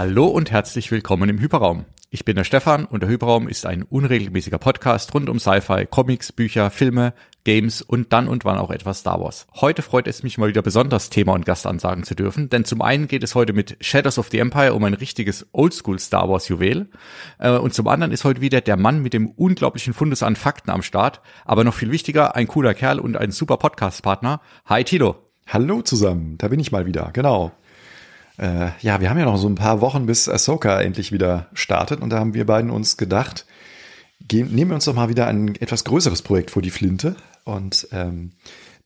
Hallo und herzlich willkommen im Hyperraum. Ich bin der Stefan und der Hyperraum ist ein unregelmäßiger Podcast rund um Sci-Fi, Comics, Bücher, Filme, Games und dann und wann auch etwas Star Wars. Heute freut es mich mal wieder besonders Thema und Gast ansagen zu dürfen, denn zum einen geht es heute mit Shadows of the Empire um ein richtiges Oldschool Star Wars Juwel äh, und zum anderen ist heute wieder der Mann mit dem unglaublichen Fundus an Fakten am Start, aber noch viel wichtiger, ein cooler Kerl und ein super Podcast-Partner. Hi Tilo. Hallo zusammen, da bin ich mal wieder, genau. Äh, ja, wir haben ja noch so ein paar Wochen, bis Ahsoka endlich wieder startet und da haben wir beiden uns gedacht, gehen, nehmen wir uns doch mal wieder ein etwas größeres Projekt vor die Flinte und ähm,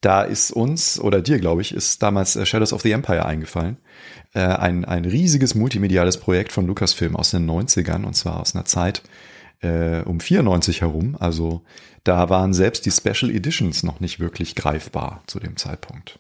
da ist uns oder dir, glaube ich, ist damals äh, Shadows of the Empire eingefallen. Äh, ein, ein riesiges multimediales Projekt von Lucasfilm aus den 90ern und zwar aus einer Zeit äh, um 94 herum. Also da waren selbst die Special Editions noch nicht wirklich greifbar zu dem Zeitpunkt.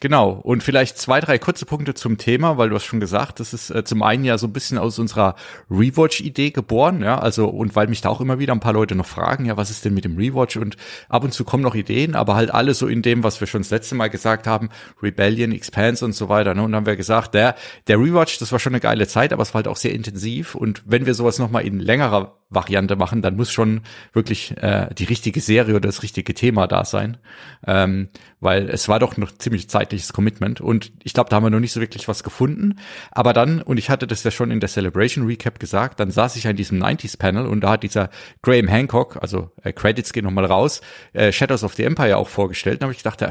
Genau, und vielleicht zwei, drei kurze Punkte zum Thema, weil du hast schon gesagt, das ist äh, zum einen ja so ein bisschen aus unserer Rewatch-Idee geboren, ja, also und weil mich da auch immer wieder ein paar Leute noch fragen, ja, was ist denn mit dem Rewatch? Und ab und zu kommen noch Ideen, aber halt alles so in dem, was wir schon das letzte Mal gesagt haben, Rebellion, Expanse und so weiter, ne, und dann haben wir gesagt, der, der Rewatch, das war schon eine geile Zeit, aber es war halt auch sehr intensiv. Und wenn wir sowas nochmal in längerer Variante machen, dann muss schon wirklich äh, die richtige Serie oder das richtige Thema da sein, ähm, weil es war doch noch ziemlich zeitliches Commitment und ich glaube, da haben wir noch nicht so wirklich was gefunden. Aber dann, und ich hatte das ja schon in der Celebration Recap gesagt, dann saß ich an diesem 90s Panel und da hat dieser Graham Hancock, also äh, Credits gehen nochmal raus, äh, Shadows of the Empire auch vorgestellt. Da habe ich gedacht, ja,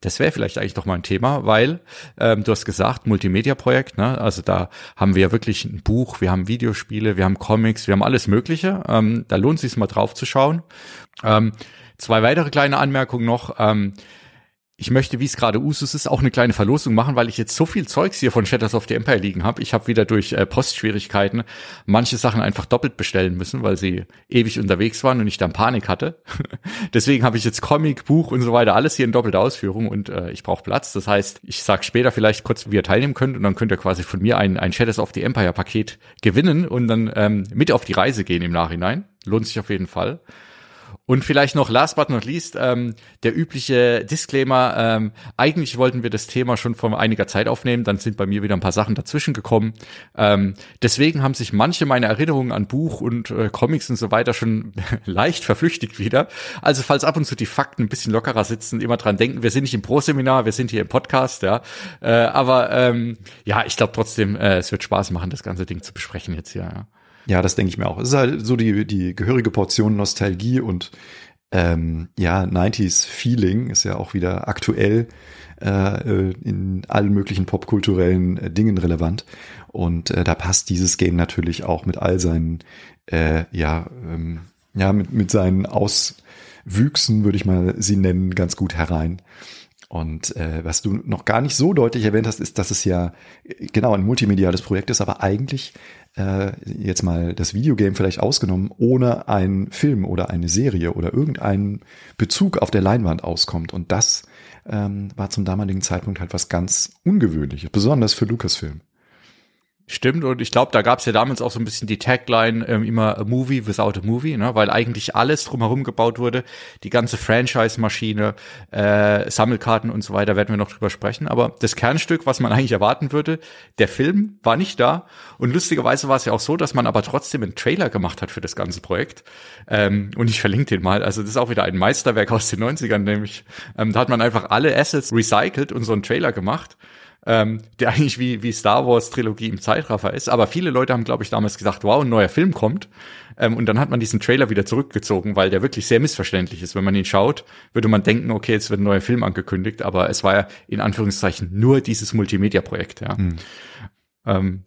das wäre vielleicht eigentlich doch mal ein Thema, weil ähm, du hast gesagt, Multimedia-Projekt, ne? also da haben wir wirklich ein Buch, wir haben Videospiele, wir haben Comics, wir haben alles Mögliche Mögliche. Ähm, da lohnt es sich mal drauf zu schauen. Ähm, zwei weitere kleine Anmerkungen noch. Ähm, ich möchte, wie es gerade Usus ist, auch eine kleine Verlosung machen, weil ich jetzt so viel Zeugs hier von Shadows of the Empire liegen habe. Ich habe wieder durch äh, Postschwierigkeiten manche Sachen einfach doppelt bestellen müssen, weil sie ewig unterwegs waren und ich dann Panik hatte. Deswegen habe ich jetzt Comic, Buch und so weiter alles hier in doppelter Ausführung und äh, ich brauche Platz. Das heißt, ich sage später vielleicht kurz, wie ihr teilnehmen könnt und dann könnt ihr quasi von mir ein, ein Shadows of the Empire Paket gewinnen und dann ähm, mit auf die Reise gehen im Nachhinein. Lohnt sich auf jeden Fall. Und vielleicht noch last but not least, ähm, der übliche Disclaimer, ähm, eigentlich wollten wir das Thema schon vor einiger Zeit aufnehmen, dann sind bei mir wieder ein paar Sachen dazwischen gekommen. Ähm, deswegen haben sich manche meiner Erinnerungen an Buch und äh, Comics und so weiter schon leicht verflüchtigt wieder. Also falls ab und zu die Fakten ein bisschen lockerer sitzen, immer dran denken, wir sind nicht im Pro-Seminar, wir sind hier im Podcast, ja. Äh, aber ähm, ja, ich glaube trotzdem, äh, es wird Spaß machen, das ganze Ding zu besprechen jetzt hier. Ja. Ja, das denke ich mir auch. Es ist halt so die, die gehörige Portion Nostalgie und ähm, ja, 90s Feeling ist ja auch wieder aktuell äh, in allen möglichen popkulturellen äh, Dingen relevant. Und äh, da passt dieses Game natürlich auch mit all seinen, äh, ja, ähm, ja, mit, mit seinen Auswüchsen, würde ich mal sie nennen, ganz gut herein. Und äh, was du noch gar nicht so deutlich erwähnt hast, ist, dass es ja äh, genau ein multimediales Projekt ist, aber eigentlich äh, jetzt mal das Videogame vielleicht ausgenommen, ohne einen Film oder eine Serie oder irgendeinen Bezug auf der Leinwand auskommt. Und das ähm, war zum damaligen Zeitpunkt halt was ganz Ungewöhnliches, besonders für Lucasfilm. Stimmt, und ich glaube, da gab es ja damals auch so ein bisschen die Tagline ähm, immer a Movie without a Movie, ne? weil eigentlich alles drumherum gebaut wurde, die ganze Franchise-Maschine, äh, Sammelkarten und so weiter, werden wir noch drüber sprechen. Aber das Kernstück, was man eigentlich erwarten würde, der Film war nicht da. Und lustigerweise war es ja auch so, dass man aber trotzdem einen Trailer gemacht hat für das ganze Projekt. Ähm, und ich verlinke den mal. Also das ist auch wieder ein Meisterwerk aus den 90ern, nämlich ähm, da hat man einfach alle Assets recycelt und so einen Trailer gemacht ähm, der eigentlich wie, wie Star Wars Trilogie im Zeitraffer ist. Aber viele Leute haben, glaube ich, damals gesagt, wow, ein neuer Film kommt. Ähm, und dann hat man diesen Trailer wieder zurückgezogen, weil der wirklich sehr missverständlich ist. Wenn man ihn schaut, würde man denken, okay, jetzt wird ein neuer Film angekündigt, aber es war ja in Anführungszeichen nur dieses Multimedia-Projekt, ja. Hm. Ähm,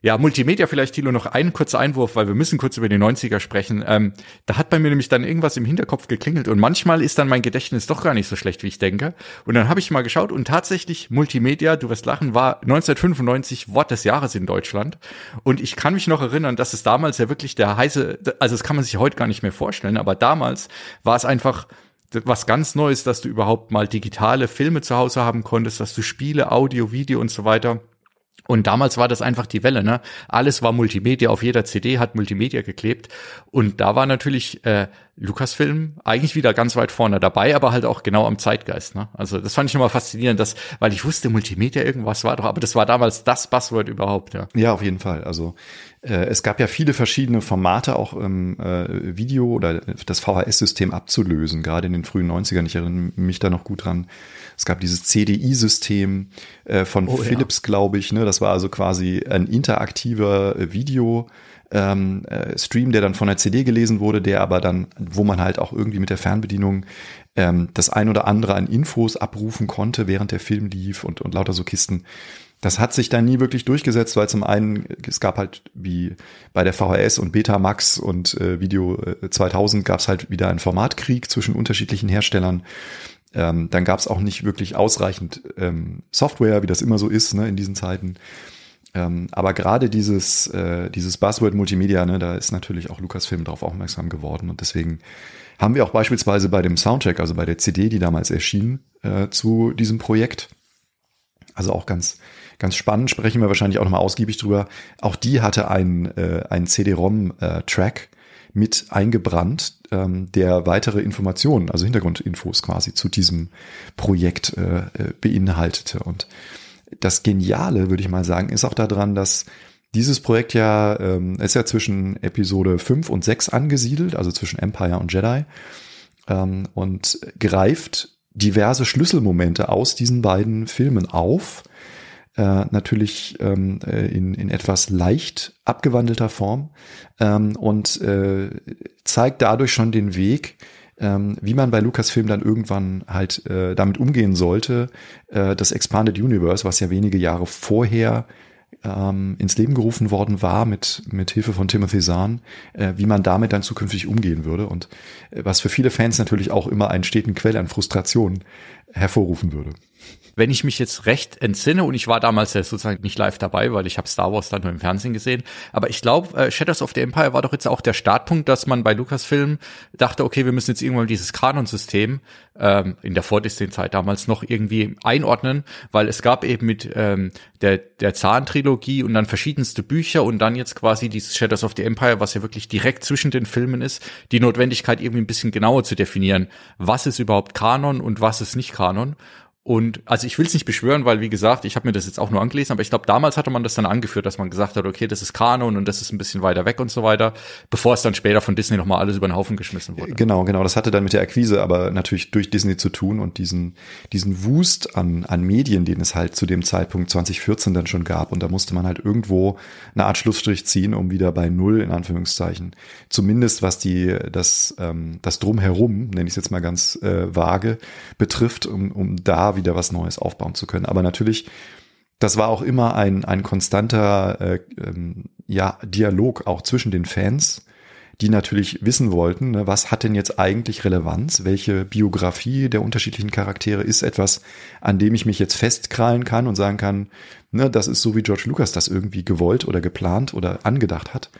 ja, Multimedia vielleicht, Thilo, noch einen kurzer Einwurf, weil wir müssen kurz über die 90er sprechen. Ähm, da hat bei mir nämlich dann irgendwas im Hinterkopf geklingelt und manchmal ist dann mein Gedächtnis doch gar nicht so schlecht, wie ich denke. Und dann habe ich mal geschaut und tatsächlich Multimedia, du wirst lachen, war 1995 Wort des Jahres in Deutschland. Und ich kann mich noch erinnern, dass es damals ja wirklich der heiße, also das kann man sich heute gar nicht mehr vorstellen, aber damals war es einfach was ganz Neues, dass du überhaupt mal digitale Filme zu Hause haben konntest, dass du Spiele, Audio, Video und so weiter Und damals war das einfach die Welle, ne? Alles war Multimedia, auf jeder CD hat Multimedia geklebt. Und da war natürlich äh, Lucasfilm eigentlich wieder ganz weit vorne dabei, aber halt auch genau am Zeitgeist. Ne? Also das fand ich nochmal faszinierend, dass, weil ich wusste, Multimedia irgendwas war doch, aber das war damals das Buzzword überhaupt, ja. Ja, auf jeden Fall. Also es gab ja viele verschiedene Formate, auch im äh, Video oder das VHS-System abzulösen, gerade in den frühen 90ern. Ich erinnere mich da noch gut dran. Es gab dieses CDI-System äh, von oh, Philips, ja. glaube ich. Ne? Das war also quasi ein interaktiver äh, Video. Ähm, äh, Stream, der dann von der CD gelesen wurde, der aber dann, wo man halt auch irgendwie mit der Fernbedienung ähm, das ein oder andere an Infos abrufen konnte, während der Film lief und, und lauter so Kisten. Das hat sich dann nie wirklich durchgesetzt, weil zum einen, es gab halt wie bei der VHS und Betamax und äh, Video 2000 gab es halt wieder einen Formatkrieg zwischen unterschiedlichen Herstellern. Ähm, dann gab es auch nicht wirklich ausreichend ähm, Software, wie das immer so ist ne, in diesen Zeiten. Ähm, aber gerade dieses, äh, dieses Buzzword Multimedia, ne, da ist natürlich auch Lucasfilm darauf aufmerksam geworden. Und deswegen haben wir auch beispielsweise bei dem Soundtrack, also bei der CD, die damals erschien, äh, zu diesem Projekt, also auch ganz, ganz spannend, sprechen wir wahrscheinlich auch nochmal ausgiebig drüber. Auch die hatte einen, äh, einen CD-ROM-Track, mit eingebrannt, ähm, der weitere Informationen, also Hintergrundinfos quasi zu diesem Projekt äh, äh, beinhaltete. Und das Geniale, würde ich mal sagen, ist auch daran, dass dieses Projekt ja ähm, ist ja zwischen Episode 5 und 6 angesiedelt, also zwischen Empire und Jedi, ähm, und greift diverse Schlüsselmomente aus diesen beiden Filmen auf äh, natürlich ähm, äh, in, in etwas leicht abgewandelter Form ähm, und äh, zeigt dadurch schon den Weg, ähm, wie man bei Lucasfilm dann irgendwann halt äh, damit umgehen sollte, äh, das Expanded Universe, was ja wenige Jahre vorher ähm, ins Leben gerufen worden war mit, mit Hilfe von Timothy Zahn, äh, wie man damit dann zukünftig umgehen würde und äh, was für viele Fans natürlich auch immer einen steten Quell an Frustration hervorrufen würde wenn ich mich jetzt recht entsinne, und ich war damals ja sozusagen nicht live dabei, weil ich habe Star Wars dann nur im Fernsehen gesehen, aber ich glaube, äh, Shadows of the Empire war doch jetzt auch der Startpunkt, dass man bei Lucasfilm dachte, okay, wir müssen jetzt irgendwann dieses Kanonsystem ähm, in der Vor-Disney-Zeit damals noch irgendwie einordnen, weil es gab eben mit ähm, der, der Zahn-Trilogie und dann verschiedenste Bücher und dann jetzt quasi dieses Shadows of the Empire, was ja wirklich direkt zwischen den Filmen ist, die Notwendigkeit irgendwie ein bisschen genauer zu definieren, was ist überhaupt Kanon und was ist nicht Kanon. Und also ich will es nicht beschwören, weil wie gesagt, ich habe mir das jetzt auch nur angelesen, aber ich glaube, damals hatte man das dann angeführt, dass man gesagt hat, okay, das ist Kanon und das ist ein bisschen weiter weg und so weiter, bevor es dann später von Disney nochmal alles über den Haufen geschmissen wurde. Genau, genau. Das hatte dann mit der Akquise aber natürlich durch Disney zu tun und diesen, diesen Wust an, an Medien, den es halt zu dem Zeitpunkt 2014 dann schon gab. Und da musste man halt irgendwo eine Art Schlussstrich ziehen, um wieder bei Null, in Anführungszeichen, zumindest was die, das, ähm, das Drumherum, nenne ich es jetzt mal ganz äh, vage, betrifft, um, um da wieder was Neues aufbauen zu können. Aber natürlich, das war auch immer ein, ein konstanter äh, ähm, ja, Dialog auch zwischen den Fans, die natürlich wissen wollten, ne, was hat denn jetzt eigentlich Relevanz, welche Biografie der unterschiedlichen Charaktere ist etwas, an dem ich mich jetzt festkrallen kann und sagen kann, ne, das ist so, wie George Lucas das irgendwie gewollt oder geplant oder angedacht hat.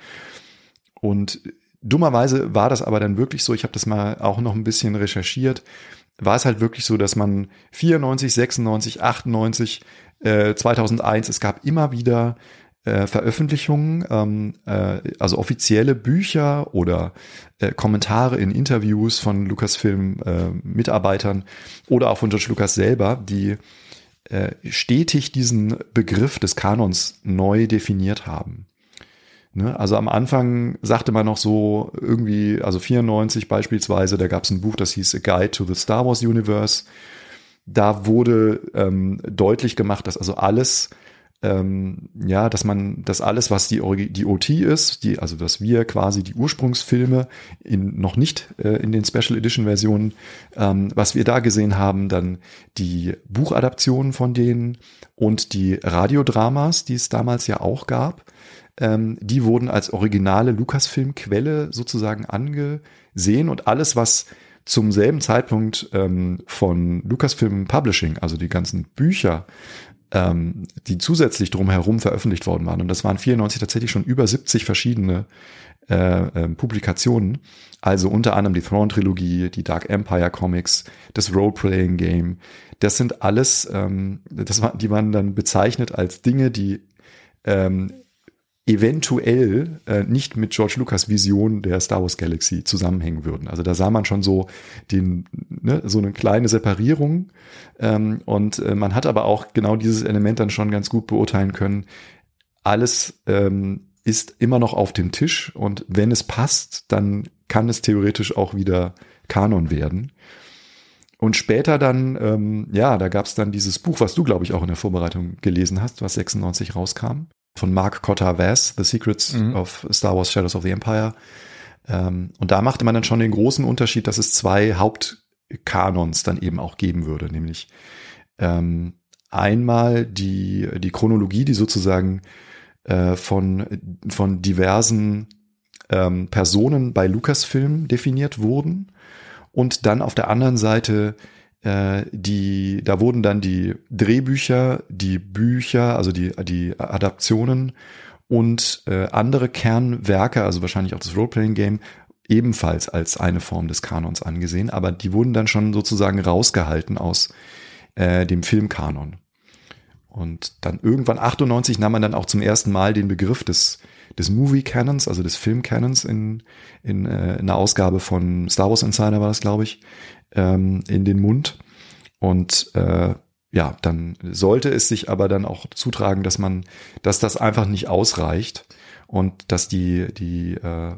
Und dummerweise war das aber dann wirklich so, ich habe das mal auch noch ein bisschen recherchiert, war es halt wirklich so, dass man 94, 96, 98, äh, 2001, es gab immer wieder äh, Veröffentlichungen, ähm, äh, also offizielle Bücher oder äh, Kommentare in Interviews von Lucasfilm-Mitarbeitern äh, oder auch von George Lucas selber, die äh, stetig diesen Begriff des Kanons neu definiert haben. Ne? Also am Anfang sagte man noch so irgendwie, also 94 beispielsweise, da gab es ein Buch, das hieß A Guide to the Star Wars Universe. Da wurde ähm, deutlich gemacht, dass also alles, ähm, ja, dass man, dass alles, was die, die OT ist, die, also dass wir quasi die Ursprungsfilme in noch nicht äh, in den Special Edition Versionen, ähm, was wir da gesehen haben, dann die Buchadaptionen von denen und die Radiodramas, die es damals ja auch gab ähm, die wurden als originale Lucasfilm-Quelle sozusagen angesehen und alles, was zum selben Zeitpunkt ähm, von Lucasfilm Publishing, also die ganzen Bücher, ähm, die zusätzlich drumherum veröffentlicht worden waren. Und das waren 94 tatsächlich schon über 70 verschiedene äh, äh, Publikationen. Also unter anderem die Thrawn-Trilogie, die Dark Empire Comics, das Role-Playing-Game. Das sind alles, ähm, das war, die waren dann bezeichnet als Dinge, die ähm, eventuell äh, nicht mit George Lucas Vision der Star Wars Galaxy zusammenhängen würden. Also da sah man schon so den, ne, so eine kleine Separierung ähm, und äh, man hat aber auch genau dieses Element dann schon ganz gut beurteilen können. Alles ähm, ist immer noch auf dem Tisch und wenn es passt, dann kann es theoretisch auch wieder Kanon werden. Und später dann, ähm, ja, da gab es dann dieses Buch, was du, glaube ich, auch in der Vorbereitung gelesen hast, was 96 rauskam, von Mark Cotta Vass, The Secrets mhm. of Star Wars Shadows of the Empire. Ähm, und da machte man dann schon den großen Unterschied, dass es zwei Hauptkanons dann eben auch geben würde, nämlich ähm, einmal die, die Chronologie, die sozusagen äh, von, von diversen ähm, Personen bei Lucasfilm definiert wurden und dann auf der anderen Seite die, da wurden dann die Drehbücher, die Bücher, also die, die Adaptionen und äh, andere Kernwerke, also wahrscheinlich auch das Roleplaying-Game, ebenfalls als eine Form des Kanons angesehen, aber die wurden dann schon sozusagen rausgehalten aus äh, dem Filmkanon. Und dann irgendwann 98 nahm man dann auch zum ersten Mal den Begriff des des Movie Canons, also des Film Canons in, in, äh, in einer Ausgabe von Star Wars Insider war das, glaube ich, ähm, in den Mund. Und äh, ja, dann sollte es sich aber dann auch zutragen, dass man, dass das einfach nicht ausreicht und dass die, die äh,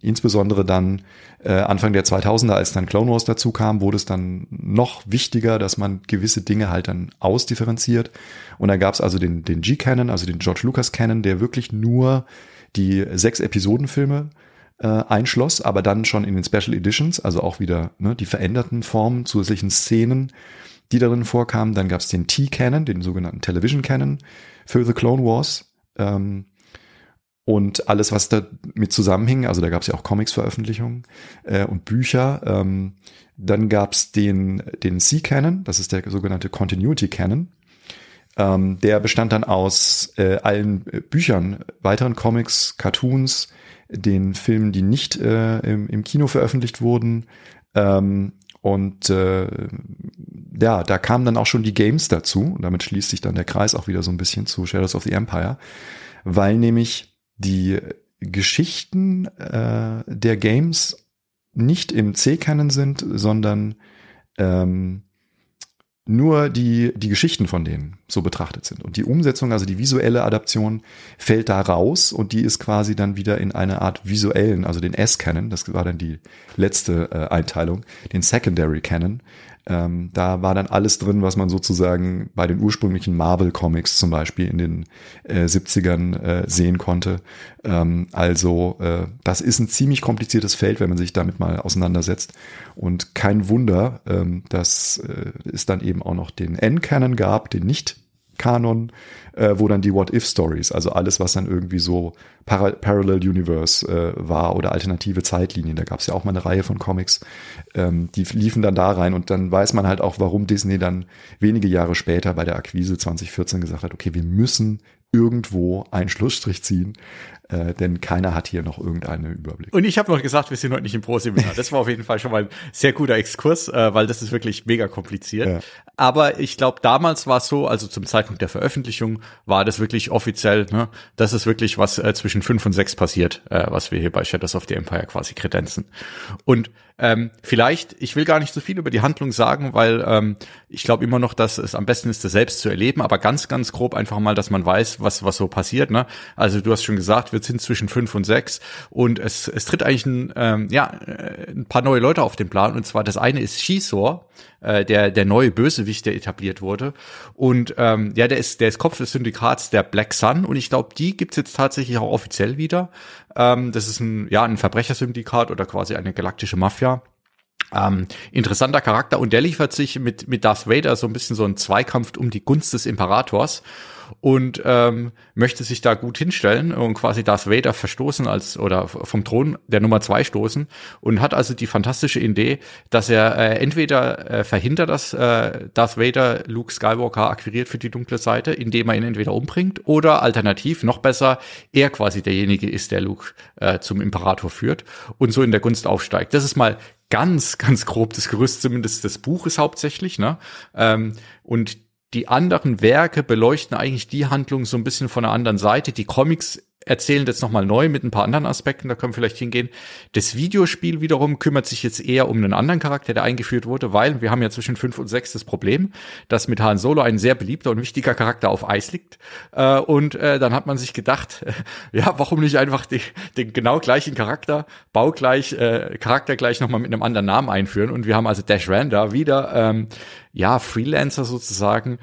insbesondere dann äh, Anfang der 2000er, als dann Clone Wars dazu kam, wurde es dann noch wichtiger, dass man gewisse Dinge halt dann ausdifferenziert. Und da gab es also den, den G-Canon, also den George Lucas Canon, der wirklich nur die sechs Episodenfilme äh, einschloss, aber dann schon in den Special Editions, also auch wieder ne, die veränderten Formen, zusätzlichen Szenen, die darin vorkamen. Dann gab es den T-Canon, den sogenannten Television Canon für The Clone Wars. Ähm, und alles, was da mit zusammenhing, also da gab es ja auch Comics-Veröffentlichungen äh, und Bücher. Ähm, dann gab es den, den C-Canon, das ist der sogenannte Continuity Canon. Ähm, der bestand dann aus äh, allen äh, Büchern, weiteren Comics, Cartoons, den Filmen, die nicht äh, im, im, Kino veröffentlicht wurden. Ähm, und äh, ja, da kamen dann auch schon die Games dazu. Und damit schließt sich dann der Kreis auch wieder so ein bisschen zu Shadows of the Empire, weil nämlich die Geschichten äh, der Games nicht im C-Canon sind, sondern ähm, nur die, die Geschichten von denen so betrachtet sind. Und die Umsetzung, also die visuelle Adaption, fällt da raus und die ist quasi dann wieder in eine Art visuellen, also den S-Canon, das war dann die letzte äh, Einteilung, den Secondary Canon, ähm, da war dann alles drin, was man sozusagen bei den ursprünglichen Marvel-Comics zum Beispiel in den äh, 70ern äh, sehen konnte. Ähm, also äh, das ist ein ziemlich kompliziertes Feld, wenn man sich damit mal auseinandersetzt. Und kein Wunder, ähm, dass äh, es dann eben auch noch den N-Canon gab, den nicht Kanon, äh, wo dann die What-If-Stories, also alles, was dann irgendwie so Para Parallel Universe äh, war oder alternative Zeitlinien, da gab es ja auch mal eine Reihe von Comics, ähm, die liefen dann da rein und dann weiß man halt auch, warum Disney dann wenige Jahre später bei der Akquise 2014 gesagt hat, okay, wir müssen irgendwo einen Schlussstrich ziehen, äh, denn keiner hat hier noch irgendeinen Überblick. Und ich habe noch gesagt, wir sind heute nicht im Pro-Seminar. Das war auf jeden Fall schon mal ein sehr guter Exkurs, äh, weil das ist wirklich mega kompliziert. Ja. Aber ich glaube, damals war es so, also zum Zeitpunkt der Veröffentlichung war das wirklich offiziell, ne, das ist wirklich was äh, zwischen fünf und sechs passiert, äh, was wir hier bei Shadows of the Empire quasi kredenzen. Und ähm, vielleicht, ich will gar nicht so viel über die Handlung sagen, weil ähm, ich glaube immer noch, dass es am besten ist, das selbst zu erleben, aber ganz, ganz grob einfach mal, dass man weiß, was, was so passiert. Ne? Also du hast schon gesagt, wir sind zwischen fünf und sechs und es, es tritt eigentlich ein, ähm, ja, äh, ein paar neue Leute auf den Plan. Und zwar das eine ist Shisor, äh, der, der neue Bösewicht, der etabliert wurde. Und ähm, ja, der ist, der ist Kopf des Syndikats der Black Sun und ich glaube, die gibt's jetzt tatsächlich auch offiziell wieder. Ähm, das ist ein, ja, ein Verbrechersyndikat oder quasi eine galaktische Mafia. Ähm, interessanter Charakter und der liefert sich mit, mit Darth Vader so ein bisschen so einen Zweikampf um die Gunst des Imperators und ähm, möchte sich da gut hinstellen und quasi Darth Vader verstoßen als oder vom Thron der Nummer zwei stoßen und hat also die fantastische Idee, dass er äh, entweder äh, verhindert, dass äh, Darth Vader Luke Skywalker akquiriert für die dunkle Seite, indem er ihn entweder umbringt oder alternativ noch besser er quasi derjenige ist, der Luke äh, zum Imperator führt und so in der Gunst aufsteigt. Das ist mal ganz, ganz grob das Gerüst zumindest des Buches hauptsächlich, ne? Ähm, und die anderen Werke beleuchten eigentlich die Handlung so ein bisschen von einer anderen Seite. Die Comics erzählen das nochmal neu mit ein paar anderen Aspekten, da können wir vielleicht hingehen. Das Videospiel wiederum kümmert sich jetzt eher um einen anderen Charakter, der eingeführt wurde, weil wir haben ja zwischen fünf und sechs das Problem, dass mit Han Solo ein sehr beliebter und wichtiger Charakter auf Eis liegt. Äh, und äh, dann hat man sich gedacht, ja, warum nicht einfach die, den genau gleichen Charakter, baugleich, äh, Charakter gleich nochmal mit einem anderen Namen einführen. Und wir haben also Dash Randa wieder, ähm, ja, Freelancer sozusagen,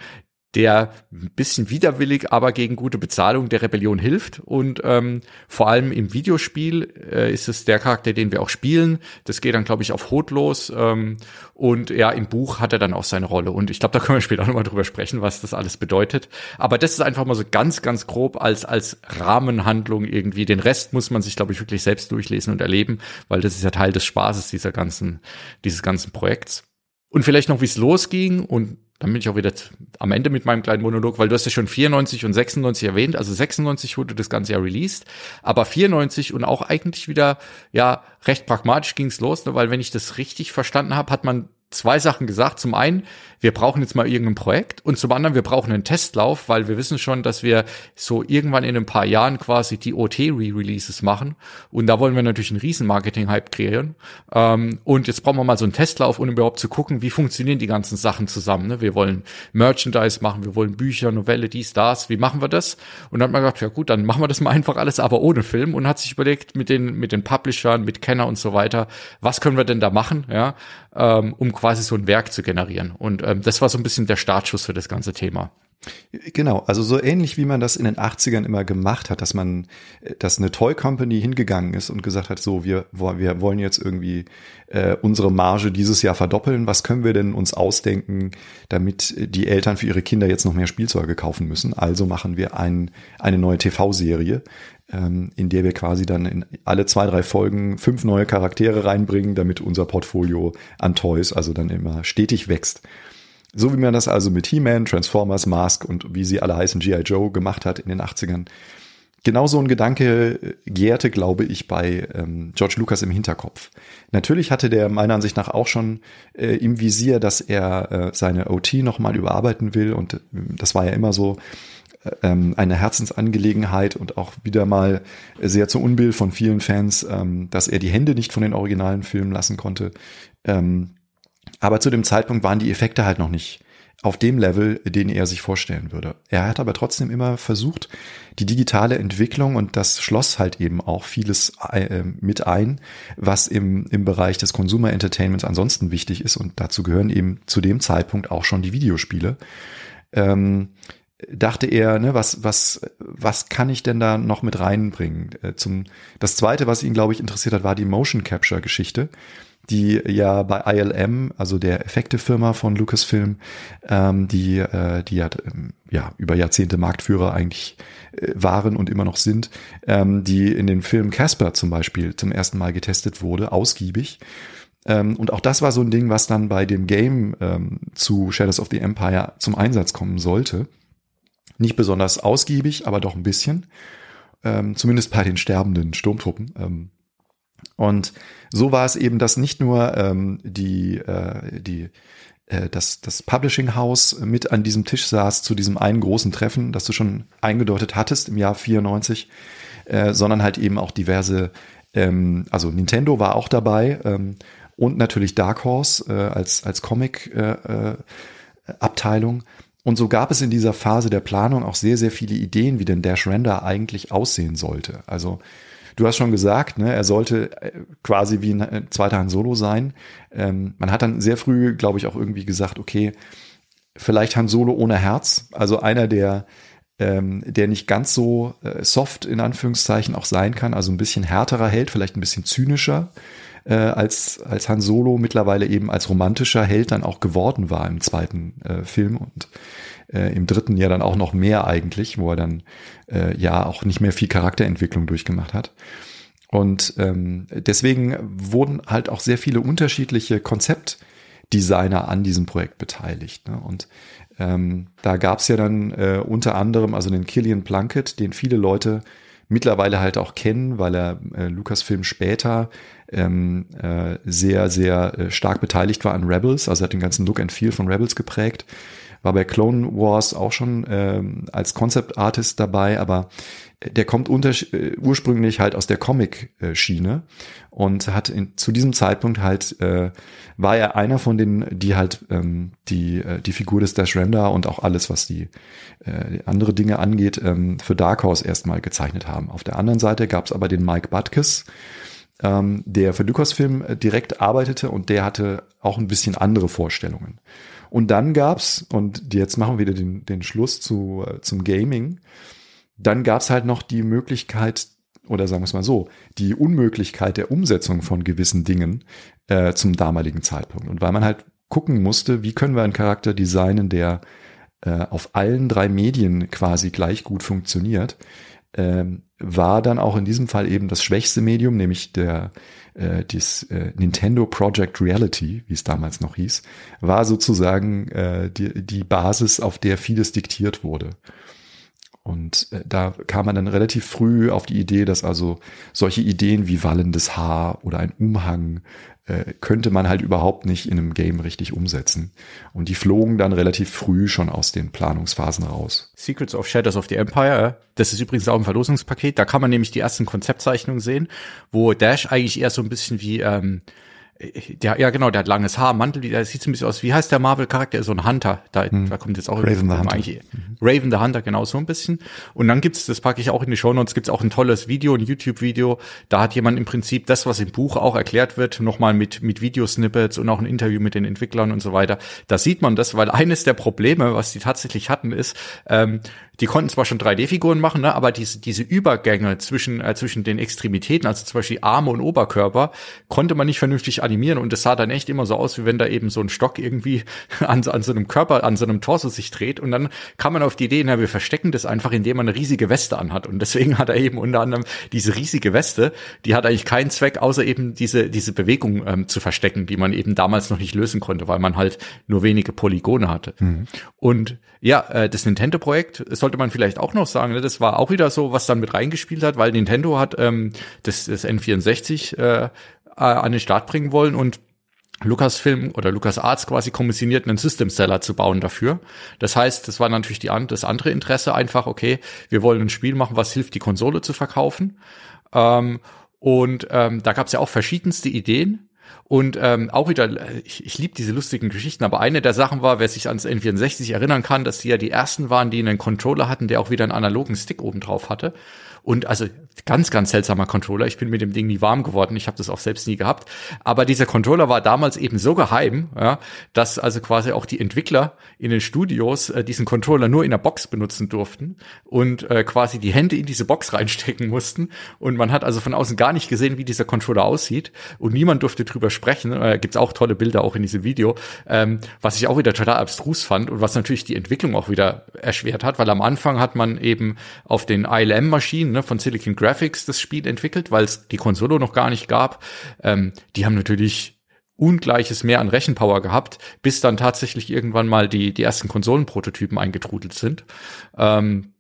der ein bisschen widerwillig, aber gegen gute Bezahlung der Rebellion hilft. Und ähm, vor allem im Videospiel äh, ist es der Charakter, den wir auch spielen. Das geht dann, glaube ich, auf Hot los. Ähm, und ja, im Buch hat er dann auch seine Rolle. Und ich glaube, da können wir später nochmal drüber sprechen, was das alles bedeutet. Aber das ist einfach mal so ganz, ganz grob als, als Rahmenhandlung irgendwie. Den Rest muss man sich, glaube ich, wirklich selbst durchlesen und erleben, weil das ist ja Teil des Spaßes dieser ganzen, dieses ganzen Projekts. Und vielleicht noch, wie es losging und dann bin ich auch wieder am Ende mit meinem kleinen Monolog, weil du hast ja schon 94 und 96 erwähnt, also 96 wurde das ganze Jahr released, aber 94 und auch eigentlich wieder, ja, recht pragmatisch ging's los, ne, weil wenn ich das richtig verstanden habe, hat man zwei Sachen gesagt. Zum einen, wir brauchen jetzt mal irgendein Projekt und zum anderen, wir brauchen einen Testlauf, weil wir wissen schon, dass wir so irgendwann in ein paar Jahren quasi die OT-Re-Releases machen und da wollen wir natürlich einen riesen Marketing-Hype kreieren ähm, und jetzt brauchen wir mal so einen Testlauf, um überhaupt zu gucken, wie funktionieren die ganzen Sachen zusammen. Ne? Wir wollen Merchandise machen, wir wollen Bücher, Novelle, dies, das, wie machen wir das? Und dann hat man gesagt, ja gut, dann machen wir das mal einfach alles, aber ohne Film und hat sich überlegt mit den, mit den Publishern, mit Kenner und so weiter, was können wir denn da machen, ja, ähm, um quasi so ein Werk zu generieren. Und ähm, das war so ein bisschen der Startschuss für das ganze Thema. Genau, also so ähnlich wie man das in den 80ern immer gemacht hat, dass man, dass eine Toy Company hingegangen ist und gesagt hat, so, wir, wir wollen jetzt irgendwie äh, unsere Marge dieses Jahr verdoppeln, was können wir denn uns ausdenken, damit die Eltern für ihre Kinder jetzt noch mehr Spielzeuge kaufen müssen? Also machen wir ein, eine neue TV-Serie, ähm, in der wir quasi dann in alle zwei, drei Folgen fünf neue Charaktere reinbringen, damit unser Portfolio an Toys also dann immer stetig wächst. So wie man das also mit He-Man, Transformers, Mask und wie sie alle heißen, G.I. Joe gemacht hat in den 80ern. Genau so ein Gedanke äh, gärte, glaube ich, bei ähm, George Lucas im Hinterkopf. Natürlich hatte der meiner Ansicht nach auch schon äh, im Visier, dass er äh, seine OT nochmal überarbeiten will und äh, das war ja immer so äh, ähm, eine Herzensangelegenheit und auch wieder mal sehr zu Unbill von vielen Fans, ähm, dass er die Hände nicht von den originalen Filmen lassen konnte. Ähm, aber zu dem Zeitpunkt waren die Effekte halt noch nicht auf dem Level, den er sich vorstellen würde. Er hat aber trotzdem immer versucht, die digitale Entwicklung und das schloss halt eben auch vieles äh, mit ein, was im, im Bereich des Consumer Entertainments ansonsten wichtig ist und dazu gehören eben zu dem Zeitpunkt auch schon die Videospiele. Ähm, dachte er, ne, was, was, was kann ich denn da noch mit reinbringen? Äh, zum, das zweite, was ihn, glaube ich, interessiert hat, war die Motion Capture Geschichte die ja bei ILM, also der Effektefirma von Lucasfilm, ähm, die, äh, die ja, ähm, ja über Jahrzehnte Marktführer eigentlich äh, waren und immer noch sind, ähm, die in den Film Casper zum Beispiel zum ersten Mal getestet wurde, ausgiebig. Ähm, und auch das war so ein Ding, was dann bei dem Game ähm, zu Shadows of the Empire zum Einsatz kommen sollte. Nicht besonders ausgiebig, aber doch ein bisschen. Ähm, zumindest bei den sterbenden Sturmtruppen. Und so war es eben, dass nicht nur ähm, die, äh, die äh, das, das Publishing House mit an diesem Tisch saß zu diesem einen großen Treffen, das du schon eingedeutet hattest im Jahr 94, äh, sondern halt eben auch diverse, ähm, also Nintendo war auch dabei ähm, und natürlich Dark Horse äh, als, als Comic-Abteilung. Äh, äh, und so gab es in dieser Phase der Planung auch sehr, sehr viele Ideen, wie denn Dash Render eigentlich aussehen sollte. Also Du hast schon gesagt, ne, er sollte äh, quasi wie ein äh, zweiter Han Solo sein. Ähm, man hat dann sehr früh, glaube ich, auch irgendwie gesagt, okay, vielleicht Han Solo ohne Herz, also einer, der ähm, der nicht ganz so äh, soft in Anführungszeichen auch sein kann, also ein bisschen härterer Held, vielleicht ein bisschen zynischer äh, als als Han Solo mittlerweile eben als romantischer Held dann auch geworden war im zweiten äh, Film und äh, im dritten Jahr dann auch noch mehr eigentlich, wo er dann äh, ja auch nicht mehr viel Charakterentwicklung durchgemacht hat. Und ähm, deswegen wurden halt auch sehr viele unterschiedliche Konzeptdesigner an diesem Projekt beteiligt. Ne? Und ähm, da gab es ja dann äh, unter anderem also den Killian Plunkett, den viele Leute mittlerweile halt auch kennen, weil er äh, Lucasfilm später ähm, äh, sehr, sehr äh, stark beteiligt war an Rebels, also hat den ganzen Look and Feel von Rebels geprägt war bei Clone Wars auch schon ähm, als Concept Artist dabei, aber der kommt unter, äh, ursprünglich halt aus der Comic-Schiene und hat in, zu diesem Zeitpunkt halt, äh, war er einer von denen, die halt ähm, die, äh, die Figur des Dash Render und auch alles, was die äh, andere Dinge angeht, ähm, für Dark Horse erstmal gezeichnet haben. Auf der anderen Seite gab es aber den Mike Butkus, ähm, der für Lucasfilm äh, direkt arbeitete und der hatte auch ein bisschen andere Vorstellungen. Und dann gab's, und jetzt machen wir wieder den, den Schluss zu, äh, zum Gaming, dann gab es halt noch die Möglichkeit, oder sagen wir es mal so, die Unmöglichkeit der Umsetzung von gewissen Dingen äh, zum damaligen Zeitpunkt. Und weil man halt gucken musste, wie können wir einen Charakter designen, der äh, auf allen drei Medien quasi gleich gut funktioniert, ähm, war dann auch in diesem Fall eben das schwächste Medium, nämlich der äh, dies, äh, Nintendo Project Reality, wie es damals noch hieß, war sozusagen äh, die, die Basis, auf der vieles diktiert wurde. Und äh, da kam man dann relativ früh auf die Idee, dass also solche Ideen wie wallendes Haar oder ein Umhang äh, könnte man halt überhaupt nicht in einem Game richtig umsetzen. Und die flogen dann relativ früh schon aus den Planungsphasen raus. Secrets of Shadows of the Empire, das ist übrigens auch ein Verlosungspaket. Da kann man nämlich die ersten Konzeptzeichnungen sehen, wo Dash eigentlich eher so ein bisschen wie ähm, der, ja genau, der hat langes Haar, Mantel, der sieht so ein bisschen aus, wie heißt der Marvel-Charakter? So ein Hunter, da, hm. da kommt jetzt auch Raven the Hunter. Eigentlich, mhm. Raven the Hunter, genau so ein bisschen. Und dann gibt's, das packe ich auch in die Show Notes, gibt's auch ein tolles Video, ein YouTube-Video, da hat jemand im Prinzip das, was im Buch auch erklärt wird, nochmal mit, mit Videosnippets und auch ein Interview mit den Entwicklern und so weiter. Da sieht man das, weil eines der Probleme, was die tatsächlich hatten, ist, ähm, die konnten zwar schon 3D-Figuren machen, ne, aber diese, diese Übergänge zwischen, äh, zwischen den Extremitäten, also zum Beispiel Arme und Oberkörper, konnte man nicht vernünftig animieren und das sah dann echt immer so aus, wie wenn da eben so ein Stock irgendwie an, an so einem Körper, an so einem Torso sich dreht und dann kam man auf die Idee, na, wir verstecken das einfach, indem man eine riesige Weste anhat und deswegen hat er eben unter anderem diese riesige Weste, die hat eigentlich keinen Zweck, außer eben diese, diese Bewegung ähm, zu verstecken, die man eben damals noch nicht lösen konnte, weil man halt nur wenige Polygone hatte. Mhm. Und ja, äh, das Nintendo-Projekt sollte man vielleicht auch noch sagen. Ne? Das war auch wieder so, was dann mit reingespielt hat, weil Nintendo hat ähm, das, das N64 äh, an den Start bringen wollen und Lucasfilm oder LucasArts quasi kommissioniert, einen System Seller zu bauen dafür. Das heißt, das war natürlich die, das andere Interesse einfach, okay, wir wollen ein Spiel machen, was hilft, die Konsole zu verkaufen. Ähm, und ähm, da gab es ja auch verschiedenste Ideen. Und ähm, auch wieder, ich, ich liebe diese lustigen Geschichten, aber eine der Sachen war, wer sich ans N64 erinnern kann, dass die ja die ersten waren, die einen Controller hatten, der auch wieder einen analogen Stick oben drauf hatte. Und also ganz, ganz seltsamer Controller. Ich bin mit dem Ding nie warm geworden. Ich habe das auch selbst nie gehabt. Aber dieser Controller war damals eben so geheim, ja, dass also quasi auch die Entwickler in den Studios äh, diesen Controller nur in der Box benutzen durften und äh, quasi die Hände in diese Box reinstecken mussten. Und man hat also von außen gar nicht gesehen, wie dieser Controller aussieht. Und niemand durfte drüber sprechen. Äh, Gibt auch tolle Bilder auch in diesem Video, ähm, was ich auch wieder total abstrus fand und was natürlich die Entwicklung auch wieder erschwert hat, weil am Anfang hat man eben auf den ILM-Maschinen ne, von Silicon Graphics das Spiel entwickelt, weil es die Konsole noch gar nicht gab. Ähm, die haben natürlich Ungleiches mehr an Rechenpower gehabt, bis dann tatsächlich irgendwann mal die, die ersten Konsolenprototypen eingetrudelt sind. Ähm,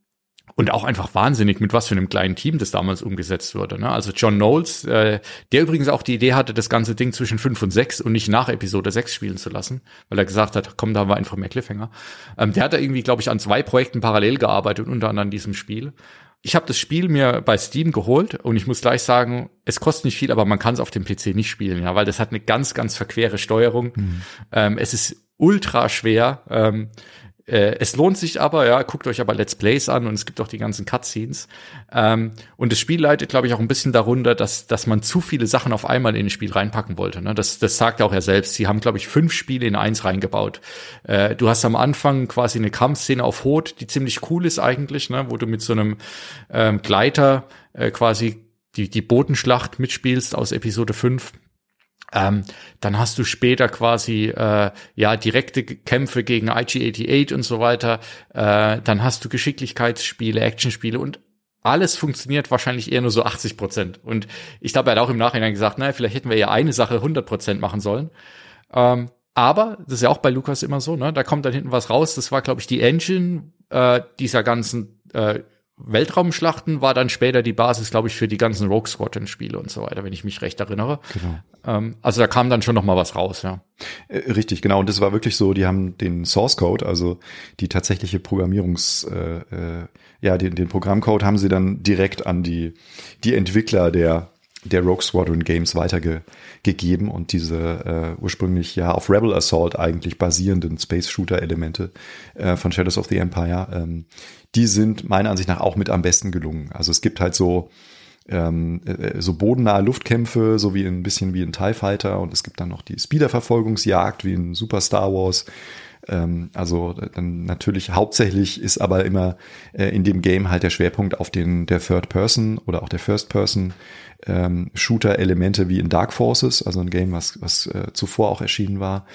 und auch einfach wahnsinnig, mit was für einem kleinen Team das damals umgesetzt wurde. Ne? Also John Knowles, äh, der übrigens auch die Idee hatte, das ganze Ding zwischen fünf und sechs und nicht nach Episode sechs spielen zu lassen, weil er gesagt hat, komm, da war einfach mehr Cliffhanger. Ähm, der hat da irgendwie, glaube ich, an zwei Projekten parallel gearbeitet, unter anderem diesem Spiel. Ich habe das Spiel mir bei Steam geholt und ich muss gleich sagen, es kostet nicht viel, aber man kann es auf dem PC nicht spielen, ja, weil das hat eine ganz, ganz verquere Steuerung. Mhm. Ähm, es ist ultra schwer. Ähm, äh, es lohnt sich aber, ja, guckt euch aber Let's Plays an und es gibt auch die ganzen Cutscenes. Ähm, und das Spiel leidet, glaube ich, auch ein bisschen darunter, dass, dass man zu viele Sachen auf einmal in ein Spiel reinpacken wollte. Ne? Das, das sagt auch er selbst. Sie haben, glaube ich, fünf Spiele in eins reingebaut. Äh, du hast am Anfang quasi eine Kampfszene auf Hot, die ziemlich cool ist eigentlich, ne? wo du mit so einem ähm, Gleiter äh, quasi die, die Bodenschlacht mitspielst aus Episode 5 ähm, dann hast du später quasi äh, ja direkte Kämpfe gegen IG-88 und so weiter. Äh, dann hast du Geschicklichkeitsspiele, Actionspiele und alles funktioniert wahrscheinlich eher nur so 80 Prozent. Und ich glaube, er hat auch im Nachhinein gesagt, naja, vielleicht hätten wir ja eine Sache 100 Prozent machen sollen. Ähm, aber das ist ja auch bei Lukas immer so, ne? Da kommt dann hinten was raus. Das war, glaube ich, die Engine äh, dieser ganzen äh, Weltraumschlachten war dann später die Basis, glaube ich, für die ganzen Rogue Squadron-Spiele und so weiter, wenn ich mich recht erinnere. Genau. Ähm, also da kam dann schon noch mal was raus, ja. Äh, richtig, genau. Und das war wirklich so, die haben den Source Code, also die tatsächliche Programmierungs, äh, äh, ja, den, den Programmcode haben sie dann direkt an die, die Entwickler der der Rogue Squadron Games weitergegeben und diese äh, ursprünglich ja auf Rebel Assault eigentlich basierenden Space Shooter Elemente äh, von Shadows of the Empire, ähm, die sind meiner Ansicht nach auch mit am besten gelungen. Also es gibt halt so ähm, äh, so bodennahe Luftkämpfe, so wie ein bisschen wie ein TIE Fighter und es gibt dann noch die Speeder-Verfolgungsjagd wie in Super Star Wars. Ähm, also dann natürlich hauptsächlich ist aber immer äh, in dem Game halt der Schwerpunkt auf den der Third Person oder auch der First Person ähm, Shooter-Elemente wie in Dark Forces, also ein Game, was, was äh, zuvor auch erschienen war.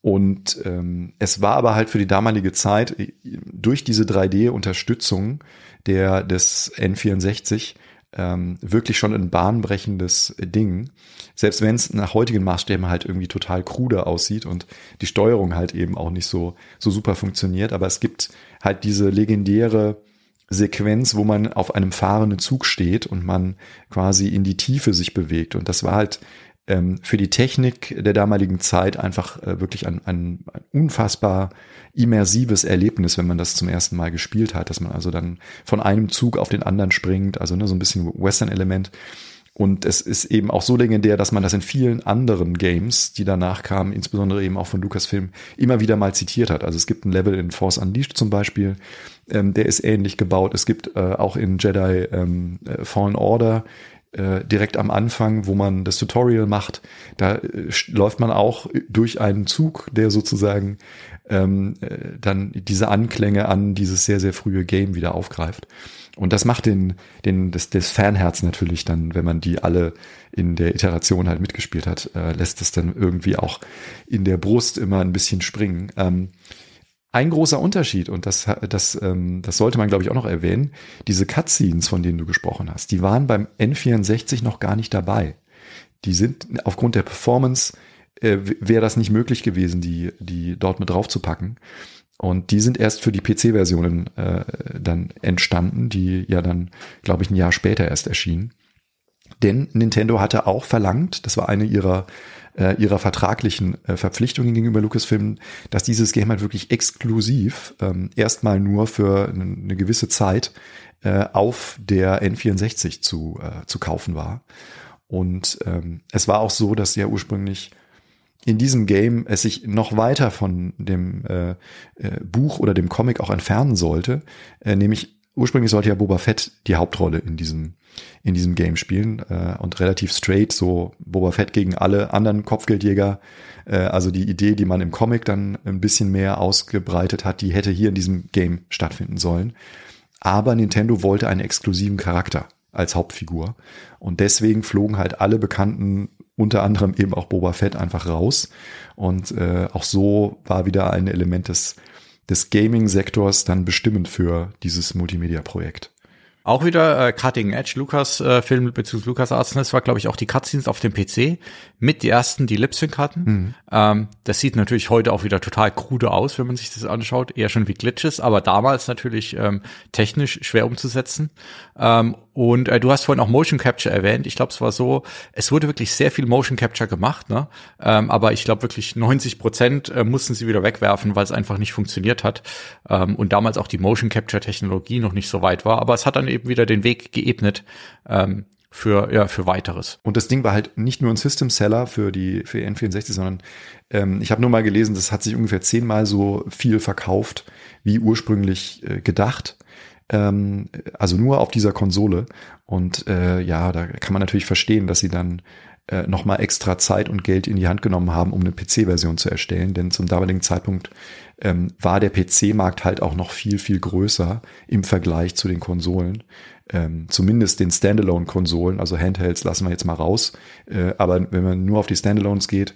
Und ähm, es war aber halt für die damalige Zeit äh, durch diese 3D-Unterstützung der des N64 ähm, wirklich schon ein bahnbrechendes Ding. Selbst wenn es nach heutigen Maßstäben halt irgendwie total krude aussieht und die Steuerung halt eben auch nicht so, so super funktioniert. Aber es gibt halt diese legendäre Sequenz, wo man auf einem fahrenden Zug steht und man quasi in die Tiefe sich bewegt. Und das war halt für die Technik der damaligen Zeit einfach äh, wirklich ein, ein, ein unfassbar immersives Erlebnis, wenn man das zum ersten Mal gespielt hat, dass man also dann von einem Zug auf den anderen springt, also ne, so ein bisschen Western-Element. Und es ist eben auch so legendär, dass man das in vielen anderen Games, die danach kamen, insbesondere eben auch von Lucasfilm, immer wieder mal zitiert hat. Also es gibt ein Level in Force Unleashed zum Beispiel, ähm, der ist ähnlich gebaut. Es gibt äh, auch in Jedi ähm, äh, Fallen Order äh, direkt am Anfang, wo man das Tutorial macht, da äh, läuft man auch durch einen Zug, der sozusagen ähm, äh, dann diese Anklänge an dieses sehr, sehr frühe Game wieder aufgreift. Und das macht den, den, das, das Fanherz natürlich dann, wenn man die alle in der Iteration halt mitgespielt hat, äh, lässt es dann irgendwie auch in der Brust immer ein bisschen springen. Ähm, ein großer Unterschied, und das, das, ähm, das sollte man, glaube ich, auch noch erwähnen, diese Cutscenes, von denen du gesprochen hast, die waren beim N64 noch gar nicht dabei. Die sind aufgrund der Performance, äh, wäre das nicht möglich gewesen, die, die dort mit draufzupacken. Und die sind erst für die PC-Versionen äh, dann entstanden, die ja dann, glaube ich, ein Jahr später erst erschienen. Denn Nintendo hatte auch verlangt, das war eine ihrer äh, ihrer vertraglichen äh, Verpflichtungen gegenüber Lucasfilm, dass dieses Game halt wirklich exklusiv ähm, erstmal nur für eine gewisse Zeit äh, auf der N64 zu, äh, zu kaufen war. Und ähm, es war auch so, dass ja ursprünglich in diesem Game es sich noch weiter von dem äh, äh, Buch oder dem Comic auch entfernen sollte, äh, nämlich ursprünglich sollte ja Boba Fett die Hauptrolle in diesem in diesem Game spielen äh, und relativ straight so Boba Fett gegen alle anderen Kopfgeldjäger. Äh, also die Idee, die man im Comic dann ein bisschen mehr ausgebreitet hat, die hätte hier in diesem Game stattfinden sollen. Aber Nintendo wollte einen exklusiven Charakter als Hauptfigur und deswegen flogen halt alle bekannten unter anderem eben auch Boba Fett einfach raus und äh, auch so war wieder ein Element des des Gaming-Sektors dann bestimmend für dieses Multimedia-Projekt. Auch wieder äh, Cutting Edge Lukas äh, Film bzw. Lukas Arts. Das war glaube ich auch die Cutscenes auf dem PC mit die ersten, die Lip Sync hatten. Mhm. Ähm, das sieht natürlich heute auch wieder total krude aus, wenn man sich das anschaut, eher schon wie Glitches, aber damals natürlich ähm, technisch schwer umzusetzen. Ähm, und äh, du hast vorhin auch Motion Capture erwähnt. Ich glaube, es war so, es wurde wirklich sehr viel Motion Capture gemacht, ne? Ähm, aber ich glaube wirklich 90 Prozent äh, mussten sie wieder wegwerfen, weil es einfach nicht funktioniert hat. Ähm, und damals auch die Motion Capture Technologie noch nicht so weit war. Aber es hat dann eben wieder den Weg geebnet. Ähm, für ja für weiteres. Und das Ding war halt nicht nur ein System Seller für die für N64, sondern ähm, ich habe nur mal gelesen, das hat sich ungefähr zehnmal so viel verkauft wie ursprünglich äh, gedacht ähm, also nur auf dieser Konsole. Und äh, ja, da kann man natürlich verstehen, dass sie dann äh, nochmal extra Zeit und Geld in die Hand genommen haben, um eine PC-Version zu erstellen. Denn zum damaligen Zeitpunkt ähm, war der PC-Markt halt auch noch viel, viel größer im Vergleich zu den Konsolen. Ähm, zumindest den Standalone-Konsolen, also Handhelds lassen wir jetzt mal raus. Äh, aber wenn man nur auf die Standalones geht,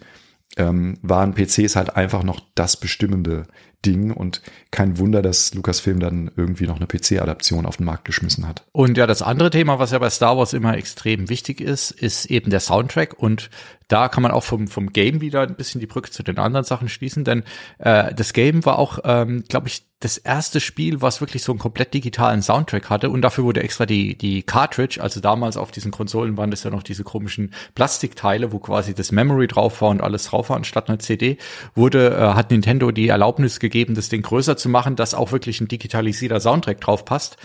ähm, waren PCs halt einfach noch das bestimmende Ding und kein Wunder, dass Lucasfilm dann irgendwie noch eine PC-Adaption auf den Markt geschmissen hat. Und ja, das andere Thema, was ja bei Star Wars immer extrem wichtig ist, ist eben der Soundtrack. Und da kann man auch vom, vom Game wieder ein bisschen die Brücke zu den anderen Sachen schließen, denn äh, das Game war auch, ähm, glaube ich, das erste Spiel, was wirklich so einen komplett digitalen Soundtrack hatte. Und dafür wurde extra die, die Cartridge, also damals auf diesen Konsolen waren das ja noch diese komischen Plastikteile, wo quasi das Memory drauf war und alles drauf war anstatt einer CD, wurde, äh, hat Nintendo die Erlaubnis gegeben, das Ding größer zu machen, dass auch wirklich ein digitalisierter Soundtrack drauf passt,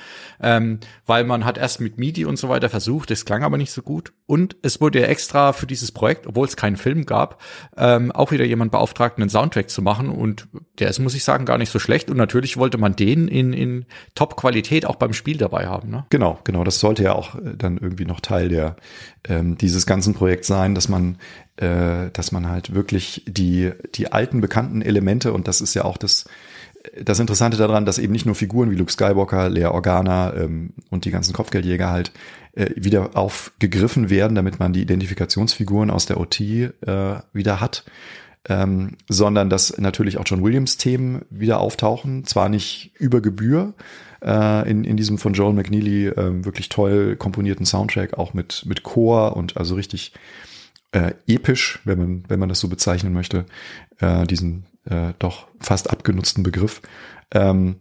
ähm, weil man hat erst mit MIDI und so weiter versucht, es klang aber nicht so gut und es wurde ja extra für dieses Projekt, obwohl es keinen Film gab, ähm, auch wieder jemand beauftragt, einen Soundtrack zu machen und der ist, muss ich sagen, gar nicht so schlecht und natürlich natürlich wollte man den in, in Top-Qualität auch beim Spiel dabei haben. Ne? Genau, genau. Das sollte ja auch äh, dann irgendwie noch Teil der ähm, dieses ganzen Projekts sein, dass man, äh, dass man halt wirklich die die alten bekannten Elemente und das ist ja auch das das Interessante daran, dass eben nicht nur Figuren wie Luke Skywalker, Leia Organa ähm, und die ganzen Kopfgeldjäger halt äh, wieder aufgegriffen werden, damit man die Identifikationsfiguren aus der OT äh, wieder hat, ähm, sondern dass natürlich auch John Williams Themen wieder auftauchen, zwar nicht über Gebühr, äh, in, in diesem von Joel McNeely äh, wirklich toll komponierten Soundtrack, auch mit, mit Chor und also richtig äh, episch, wenn man, wenn man das so bezeichnen möchte, äh, diesen äh, doch fast abgenutzten Begriff. Ähm,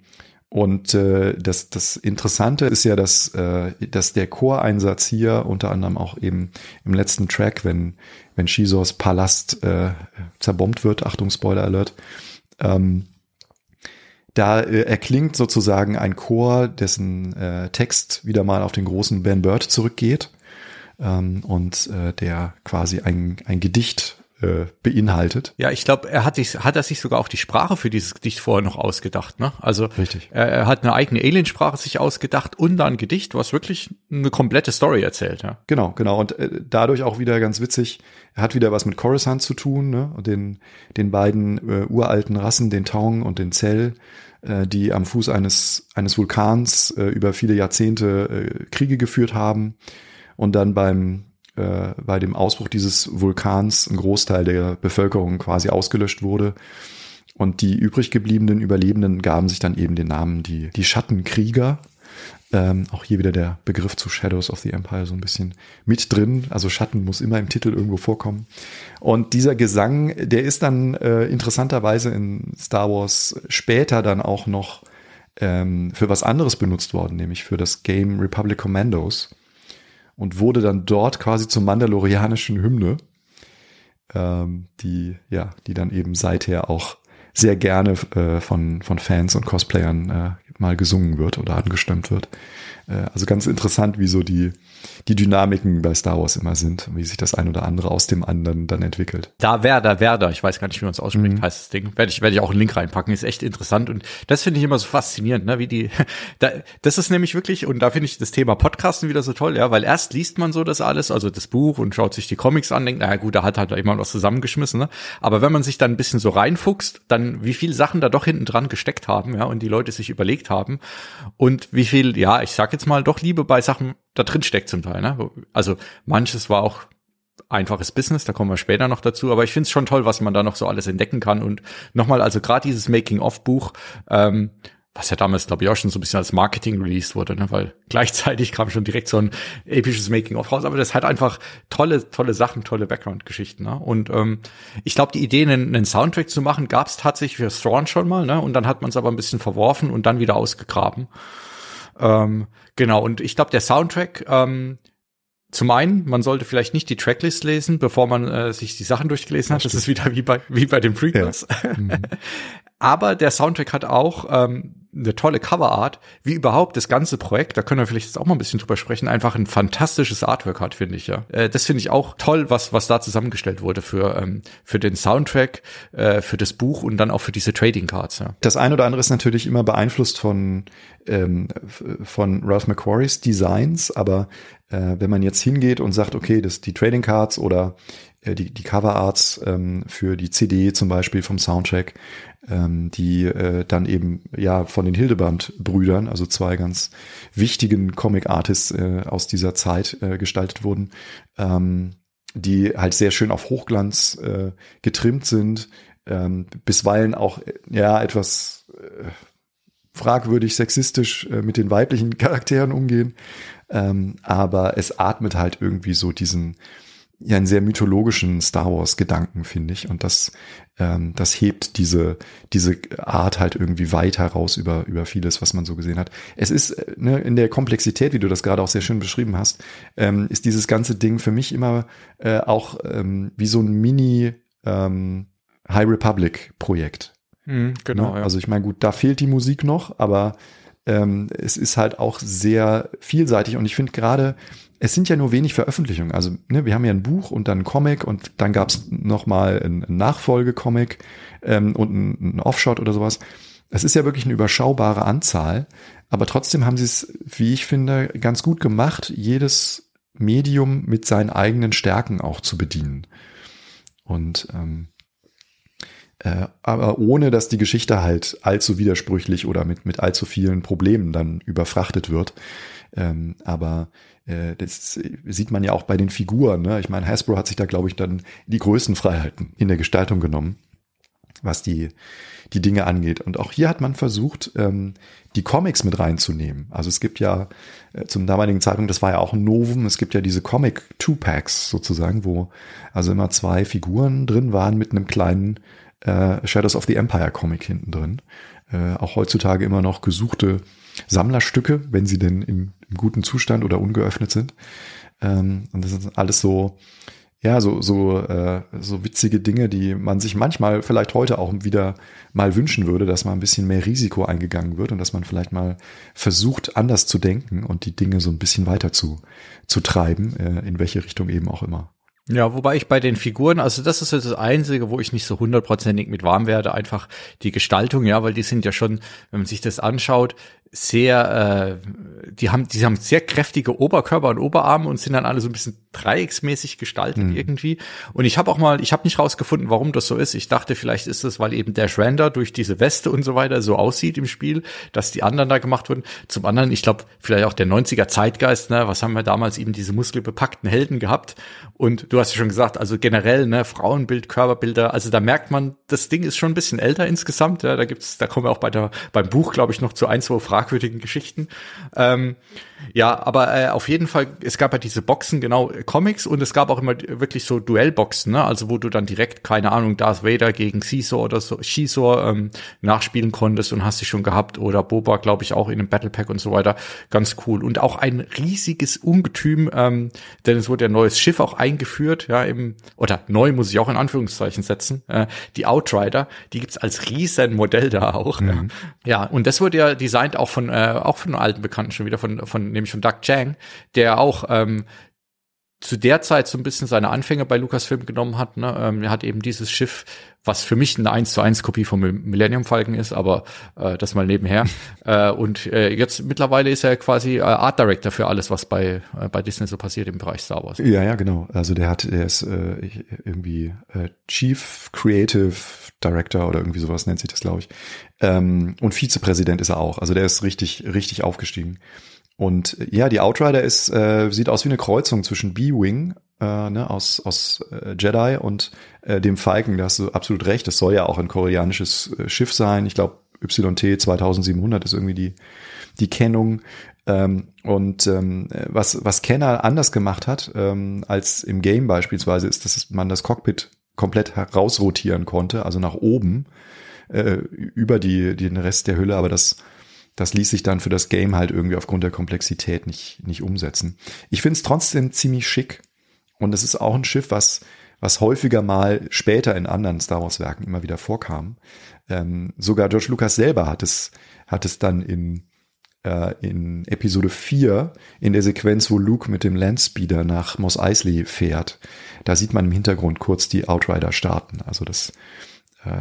und äh, das, das Interessante ist ja, dass, äh, dass der Choreinsatz hier unter anderem auch eben im letzten Track, wenn, wenn Shizors Palast äh, zerbombt wird, Achtung, Spoiler Alert, ähm, da äh, erklingt sozusagen ein Chor, dessen äh, Text wieder mal auf den großen Ben Bird zurückgeht ähm, und äh, der quasi ein, ein Gedicht äh, beinhaltet. Ja, ich glaube, er hat sich, hat er sich sogar auch die Sprache für dieses Gedicht vorher noch ausgedacht, ne? Also Richtig. Er, er hat eine eigene Aliensprache sich ausgedacht und dann ein Gedicht, was wirklich eine komplette Story erzählt, ja. Genau, genau. Und äh, dadurch auch wieder ganz witzig, er hat wieder was mit Coruscant zu tun, ne? Und den, den beiden äh, uralten Rassen, den Tong und den Zell, äh, die am Fuß eines, eines Vulkans äh, über viele Jahrzehnte äh, Kriege geführt haben und dann beim äh, bei dem Ausbruch dieses Vulkans ein Großteil der Bevölkerung quasi ausgelöscht wurde. Und die übrig gebliebenen Überlebenden gaben sich dann eben den Namen die, die Schattenkrieger. Ähm, auch hier wieder der Begriff zu Shadows of the Empire so ein bisschen mit drin. Also Schatten muss immer im Titel irgendwo vorkommen. Und dieser Gesang, der ist dann äh, interessanterweise in Star Wars später dann auch noch ähm, für was anderes benutzt worden, nämlich für das Game Republic Commandos und wurde dann dort quasi zur mandalorianischen Hymne, ähm, die ja, die dann eben seither auch sehr gerne äh, von von Fans und Cosplayern äh, mal gesungen wird oder angestimmt wird. Äh, also ganz interessant, wie so die, die Dynamiken bei Star Wars immer sind, wie sich das ein oder andere aus dem anderen dann entwickelt. Da Werder, Werder, ich weiß gar nicht, wie man es ausspricht, mhm. heißt das Ding. Werde ich, werde ich auch einen Link reinpacken, ist echt interessant und das finde ich immer so faszinierend, ne, wie die, da, das ist nämlich wirklich, und da finde ich das Thema Podcasten wieder so toll, ja, weil erst liest man so das alles, also das Buch und schaut sich die Comics an, denkt, naja gut, da hat halt jemand was zusammengeschmissen, ne, aber wenn man sich dann ein bisschen so reinfuchst, dann wie viele Sachen da doch hinten dran gesteckt haben, ja, und die Leute sich überlegt haben und wie viel, ja, ich sag jetzt mal, doch Liebe bei Sachen da drin steckt zum Teil. Ne? Also manches war auch einfaches Business, da kommen wir später noch dazu, aber ich finde es schon toll, was man da noch so alles entdecken kann. Und nochmal, also gerade dieses Making-of-Buch, ähm, was ja damals, glaube ich, auch schon so ein bisschen als Marketing released wurde, ne? weil gleichzeitig kam schon direkt so ein episches Making-of raus, aber das hat einfach tolle, tolle Sachen, tolle Background-Geschichten. Ne? Und ähm, ich glaube, die Idee, einen, einen Soundtrack zu machen, gab es tatsächlich für Thrawn schon mal, ne? und dann hat man es aber ein bisschen verworfen und dann wieder ausgegraben. Ähm, genau, und ich glaube, der Soundtrack, ähm, zum einen, man sollte vielleicht nicht die Tracklist lesen, bevor man äh, sich die Sachen durchgelesen hat. Das, das ist wieder wie bei, wie bei den Prequels. Ja. Mhm. Aber der Soundtrack hat auch ähm, eine tolle Coverart, wie überhaupt das ganze Projekt, da können wir vielleicht jetzt auch mal ein bisschen drüber sprechen, einfach ein fantastisches Artwork hat, finde ich, ja. Äh, das finde ich auch toll, was, was da zusammengestellt wurde für, ähm, für den Soundtrack, äh, für das Buch und dann auch für diese Trading Cards, ja. Das eine oder andere ist natürlich immer beeinflusst von, ähm, von Ralph McQuarries Designs, aber äh, wenn man jetzt hingeht und sagt, okay, das die Trading Cards oder äh, die, die Cover Arts ähm, für die CD zum Beispiel vom Soundtrack, ähm, die äh, dann eben ja von den Hildeband-Brüdern, also zwei ganz wichtigen Comic-Artists äh, aus dieser Zeit äh, gestaltet wurden, ähm, die halt sehr schön auf Hochglanz äh, getrimmt sind, ähm, bisweilen auch ja etwas äh, fragwürdig sexistisch äh, mit den weiblichen Charakteren umgehen, ähm, aber es atmet halt irgendwie so diesen ja einen sehr mythologischen Star Wars Gedanken, finde ich. Und das, ähm, das hebt diese, diese Art halt irgendwie weit heraus über, über vieles, was man so gesehen hat. Es ist äh, ne, in der Komplexität, wie du das gerade auch sehr schön beschrieben hast, ähm, ist dieses ganze Ding für mich immer äh, auch ähm, wie so ein Mini ähm, High Republic Projekt. Mhm, genau. Ne? Ja. Also ich meine, gut, da fehlt die Musik noch, aber ähm, es ist halt auch sehr vielseitig und ich finde gerade, es sind ja nur wenig Veröffentlichungen. Also ne, wir haben ja ein Buch und dann ein Comic und dann gab es nochmal ein, ein Nachfolgecomic ähm, und ein, ein Offshot oder sowas. Es ist ja wirklich eine überschaubare Anzahl, aber trotzdem haben sie es, wie ich finde, ganz gut gemacht, jedes Medium mit seinen eigenen Stärken auch zu bedienen. Und ähm, äh, aber ohne, dass die Geschichte halt allzu widersprüchlich oder mit, mit allzu vielen Problemen dann überfrachtet wird. Ähm, aber äh, das sieht man ja auch bei den Figuren. Ne? Ich meine, Hasbro hat sich da, glaube ich, dann die größten Freiheiten in der Gestaltung genommen, was die, die Dinge angeht. Und auch hier hat man versucht, ähm, die Comics mit reinzunehmen. Also es gibt ja äh, zum damaligen Zeitpunkt, das war ja auch ein Novum, es gibt ja diese Comic Two-Packs sozusagen, wo also immer zwei Figuren drin waren mit einem kleinen äh, Shadows of the Empire Comic hinten drin. Äh, auch heutzutage immer noch gesuchte Sammlerstücke, wenn sie denn im, im guten Zustand oder ungeöffnet sind. Ähm, und das ist alles so, ja, so, so, äh, so witzige Dinge, die man sich manchmal vielleicht heute auch wieder mal wünschen würde, dass mal ein bisschen mehr Risiko eingegangen wird und dass man vielleicht mal versucht, anders zu denken und die Dinge so ein bisschen weiter zu, zu treiben, äh, in welche Richtung eben auch immer. Ja, wobei ich bei den Figuren, also das ist das Einzige, wo ich nicht so hundertprozentig mit warm werde, einfach die Gestaltung, ja, weil die sind ja schon, wenn man sich das anschaut, sehr, äh, die haben, die haben sehr kräftige Oberkörper und Oberarme und sind dann alle so ein bisschen dreiecksmäßig gestaltet mhm. irgendwie. Und ich habe auch mal, ich habe nicht rausgefunden, warum das so ist. Ich dachte, vielleicht ist das, weil eben der Render durch diese Weste und so weiter so aussieht im Spiel, dass die anderen da gemacht wurden. Zum anderen, ich glaube, vielleicht auch der 90er Zeitgeist, ne, was haben wir damals eben diese muskelbepackten Helden gehabt? Und du hast ja schon gesagt, also generell, ne, Frauenbild, Körperbilder, also da merkt man, das Ding ist schon ein bisschen älter insgesamt. Ja, da gibt's, da kommen wir auch bei der, beim Buch, glaube ich, noch zu ein, zwei Fragen fragwürdigen Geschichten. Ähm, ja, aber äh, auf jeden Fall, es gab ja diese Boxen, genau, Comics und es gab auch immer wirklich so Duellboxen, ne? Also wo du dann direkt, keine Ahnung, Darth Vader gegen Caesar oder so, Caesar ähm, nachspielen konntest und hast dich schon gehabt oder Boba, glaube ich, auch in einem Battle Pack und so weiter. Ganz cool. Und auch ein riesiges Ungetüm, ähm, denn es wurde ja ein neues Schiff auch eingeführt, ja, im, oder neu muss ich auch in Anführungszeichen setzen, äh, die Outrider, die gibt's als riesen Modell da auch. Mhm. Ja. ja, und das wurde ja designt auch von, äh, auch von einem alten Bekannten schon wieder, von, von nämlich von Doug Chang, der auch ähm, zu der Zeit so ein bisschen seine Anfänge bei Lucasfilm genommen hat. Ne? Ähm, er hat eben dieses Schiff, was für mich eine 1 zu 1 Kopie vom Millennium Falcon ist, aber äh, das mal nebenher. äh, und äh, jetzt mittlerweile ist er quasi äh, Art Director für alles, was bei, äh, bei Disney so passiert im Bereich Star Wars. Ja, ja, genau. Also der hat, der ist äh, irgendwie äh, Chief Creative Director oder irgendwie sowas nennt sich das, glaube ich. Ähm, und Vizepräsident ist er auch. Also der ist richtig, richtig aufgestiegen. Und ja, die Outrider ist, äh, sieht aus wie eine Kreuzung zwischen B-Wing äh, ne, aus, aus äh, Jedi und äh, dem Falcon. Da hast du absolut recht. Das soll ja auch ein koreanisches äh, Schiff sein. Ich glaube, YT 2700 ist irgendwie die, die Kennung. Ähm, und ähm, was, was Kenner anders gemacht hat ähm, als im Game beispielsweise, ist, dass man das Cockpit komplett herausrotieren konnte, also nach oben äh, über die, den Rest der Hülle. Aber das das ließ sich dann für das Game halt irgendwie aufgrund der Komplexität nicht, nicht umsetzen. Ich finde es trotzdem ziemlich schick. Und es ist auch ein Schiff, was, was häufiger mal später in anderen Star Wars Werken immer wieder vorkam. Ähm, sogar George Lucas selber hat es, hat es dann in, äh, in Episode 4, in der Sequenz, wo Luke mit dem Landspeeder nach Mos Eisley fährt. Da sieht man im Hintergrund kurz die Outrider starten. Also das,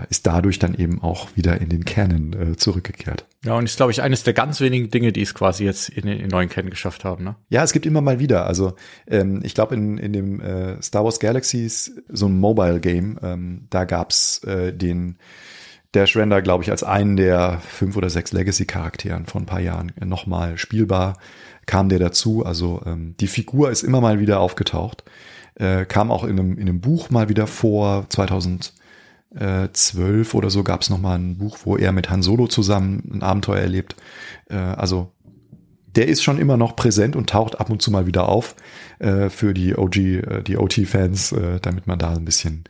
ist dadurch dann eben auch wieder in den Canon äh, zurückgekehrt. Ja, und ist, glaube ich, eines der ganz wenigen Dinge, die es quasi jetzt in den neuen Canon geschafft haben. Ne? Ja, es gibt immer mal wieder. Also ähm, ich glaube, in, in dem äh, Star Wars Galaxies, so ein Mobile-Game, ähm, da gab's äh, den Dash Render, glaube ich, als einen der fünf oder sechs Legacy-Charakteren vor ein paar Jahren nochmal spielbar, kam der dazu. Also ähm, die Figur ist immer mal wieder aufgetaucht. Äh, kam auch in einem, in einem Buch mal wieder vor, 2000 äh, zwölf oder so gab es nochmal ein Buch, wo er mit Han Solo zusammen ein Abenteuer erlebt. Äh, also der ist schon immer noch präsent und taucht ab und zu mal wieder auf äh, für die OG, äh, die OT-Fans, äh, damit man da ein bisschen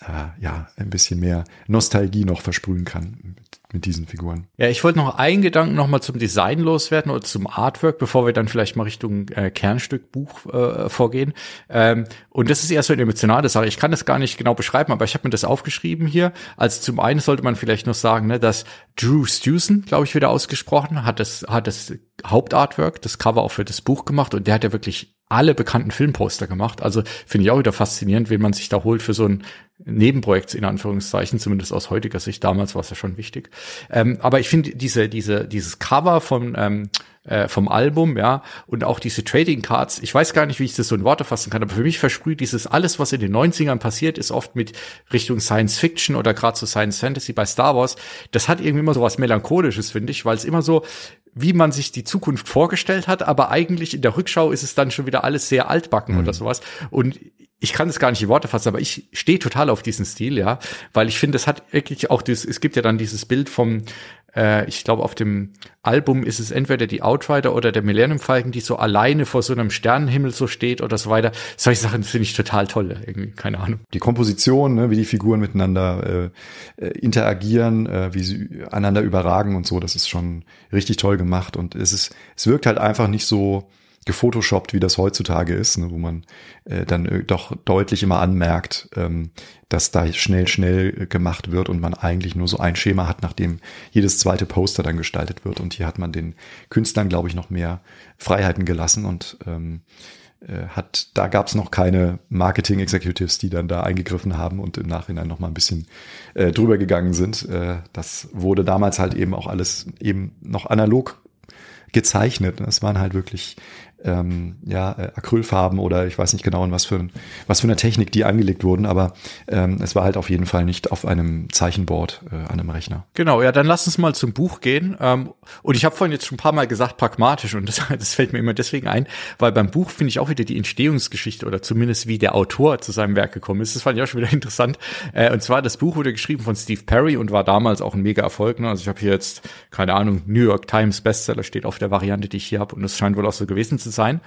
äh, ja, ein bisschen mehr Nostalgie noch versprühen kann mit, mit diesen Figuren. Ja, ich wollte noch einen Gedanken noch mal zum Design loswerden oder zum Artwork, bevor wir dann vielleicht mal Richtung äh, Kernstück Buch äh, vorgehen. Ähm, und das ist eher so eine emotionale Sache. Ich kann das gar nicht genau beschreiben, aber ich habe mir das aufgeschrieben hier. Also zum einen sollte man vielleicht noch sagen, ne, dass Drew Stewson, glaube ich, wieder ausgesprochen, hat das, hat das Hauptartwork, das Cover auch für das Buch gemacht und der hat ja wirklich alle bekannten Filmposter gemacht. Also finde ich auch wieder faszinierend, wen man sich da holt für so ein Nebenprojekt in Anführungszeichen, zumindest aus heutiger Sicht. Damals war es ja schon wichtig. Ähm, aber ich finde diese, diese, dieses Cover von ähm, äh, vom Album, ja, und auch diese Trading Cards, ich weiß gar nicht, wie ich das so in Worte fassen kann, aber für mich versprüht dieses alles, was in den 90ern passiert ist, oft mit Richtung Science Fiction oder gerade so Science Fantasy bei Star Wars, das hat irgendwie immer so was Melancholisches, finde ich, weil es immer so, wie man sich die Zukunft vorgestellt hat, aber eigentlich in der Rückschau ist es dann schon wieder alles sehr altbacken mhm. oder sowas. Und ich kann es gar nicht in Worte fassen, aber ich stehe total auf diesen Stil, ja, weil ich finde, es hat wirklich auch das, es gibt ja dann dieses Bild vom, äh, ich glaube, auf dem Album ist es entweder die Outrider oder der Millennium Falcon, die so alleine vor so einem Sternenhimmel so steht oder so weiter. Solche Sachen finde ich total toll, irgendwie, keine Ahnung. Die Komposition, ne, wie die Figuren miteinander äh, äh, interagieren, äh, wie sie einander überragen und so, das ist schon richtig toll gemacht und es ist, es wirkt halt einfach nicht so, gefotoshoppt, wie das heutzutage ist, ne, wo man äh, dann äh, doch deutlich immer anmerkt, ähm, dass da schnell, schnell gemacht wird und man eigentlich nur so ein Schema hat, nachdem jedes zweite Poster dann gestaltet wird. Und hier hat man den Künstlern, glaube ich, noch mehr Freiheiten gelassen und ähm, äh, hat, da gab es noch keine Marketing Executives, die dann da eingegriffen haben und im Nachhinein noch mal ein bisschen äh, drüber gegangen sind. Äh, das wurde damals halt eben auch alles eben noch analog gezeichnet. Es waren halt wirklich ähm, ja, äh, Acrylfarben oder ich weiß nicht genau, in was für, was für eine Technik die angelegt wurden, aber ähm, es war halt auf jeden Fall nicht auf einem Zeichenboard äh, an einem Rechner. Genau, ja, dann lass uns mal zum Buch gehen. Ähm, und ich habe vorhin jetzt schon ein paar Mal gesagt, pragmatisch, und das, das fällt mir immer deswegen ein, weil beim Buch finde ich auch wieder die Entstehungsgeschichte oder zumindest wie der Autor zu seinem Werk gekommen ist. Das fand ich auch schon wieder interessant. Äh, und zwar, das Buch wurde geschrieben von Steve Perry und war damals auch ein mega Erfolg. Ne? Also ich habe hier jetzt, keine Ahnung, New York Times Bestseller steht auf der Variante, die ich hier habe, und das scheint wohl auch so gewesen zu sein.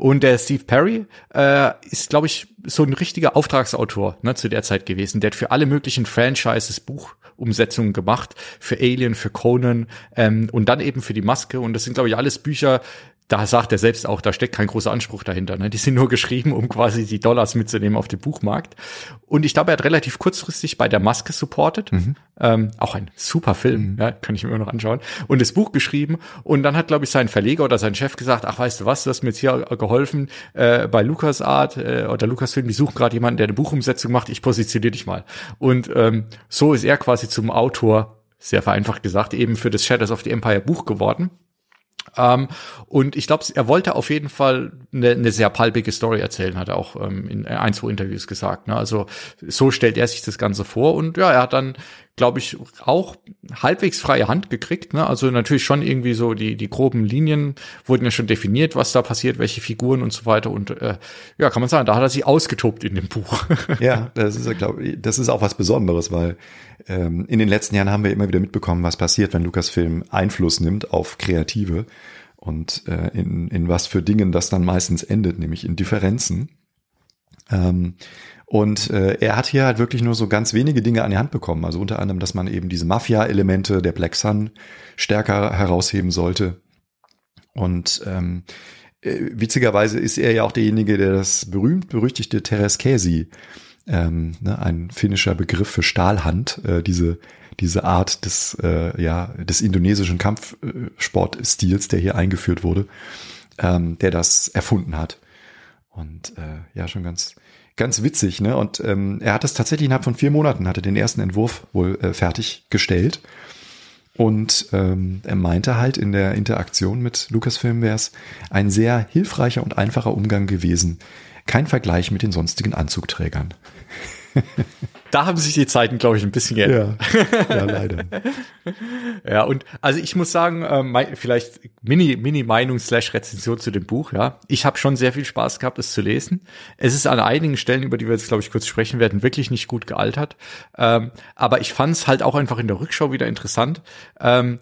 Und der Steve Perry äh, ist, glaube ich, so ein richtiger Auftragsautor ne, zu der Zeit gewesen. Der hat für alle möglichen Franchises Buchumsetzungen gemacht, für Alien, für Conan ähm, und dann eben für die Maske. Und das sind, glaube ich, alles Bücher, da sagt er selbst auch, da steckt kein großer Anspruch dahinter. Ne? Die sind nur geschrieben, um quasi die Dollars mitzunehmen auf dem Buchmarkt. Und ich glaube, er hat relativ kurzfristig bei der Maske supportet. Mhm. Ähm, auch ein super Film, mhm. ja, kann ich mir immer noch anschauen. Und das Buch geschrieben. Und dann hat, glaube ich, sein Verleger oder sein Chef gesagt, ach, weißt du was, du hast mir jetzt hier geholfen äh, bei Lucas Art äh, oder Lucasfilm, die suchen gerade jemanden, der eine Buchumsetzung macht, ich positioniere dich mal. Und ähm, so ist er quasi zum Autor, sehr vereinfacht gesagt, eben für das Shadows of the Empire Buch geworden. Ähm, und ich glaube, er wollte auf jeden Fall eine, eine sehr palpige Story erzählen, hat er auch ähm, in ein, zwei Interviews gesagt. Ne? Also so stellt er sich das Ganze vor. Und ja, er hat dann glaube ich, auch halbwegs freie Hand gekriegt. Ne? Also natürlich schon irgendwie so die, die groben Linien wurden ja schon definiert, was da passiert, welche Figuren und so weiter. Und äh, ja, kann man sagen, da hat er sich ausgetobt in dem Buch. ja, das ist, glaube ich, das ist auch was Besonderes, weil ähm, in den letzten Jahren haben wir immer wieder mitbekommen, was passiert, wenn Lucasfilm Einfluss nimmt auf Kreative und äh, in, in was für Dingen das dann meistens endet, nämlich in Differenzen. Ähm, und äh, er hat hier halt wirklich nur so ganz wenige Dinge an die Hand bekommen. Also unter anderem, dass man eben diese Mafia-Elemente der Black Sun stärker herausheben sollte. Und ähm, äh, witzigerweise ist er ja auch derjenige, der das berühmt-berüchtigte Teräskäsi, ähm, ne, ein finnischer Begriff für Stahlhand, äh, diese diese Art des äh, ja des indonesischen Kampfsportstils, der hier eingeführt wurde, ähm, der das erfunden hat. Und äh, ja, schon ganz ganz witzig, ne? Und ähm, er hat es tatsächlich innerhalb von vier Monaten, hatte den ersten Entwurf wohl äh, fertiggestellt. Und ähm, er meinte halt in der Interaktion mit Lucasfilm wäre es ein sehr hilfreicher und einfacher Umgang gewesen. Kein Vergleich mit den sonstigen Anzugträgern. Da haben sich die Zeiten, glaube ich, ein bisschen geändert. Ja, ja leider. ja, und also ich muss sagen, äh, mein, vielleicht Mini, Mini-Meinung slash Rezension zu dem Buch, ja. Ich habe schon sehr viel Spaß gehabt, es zu lesen. Es ist an einigen Stellen, über die wir jetzt, glaube ich, kurz sprechen werden, wirklich nicht gut gealtert. Ähm, aber ich fand es halt auch einfach in der Rückschau wieder interessant. Ähm,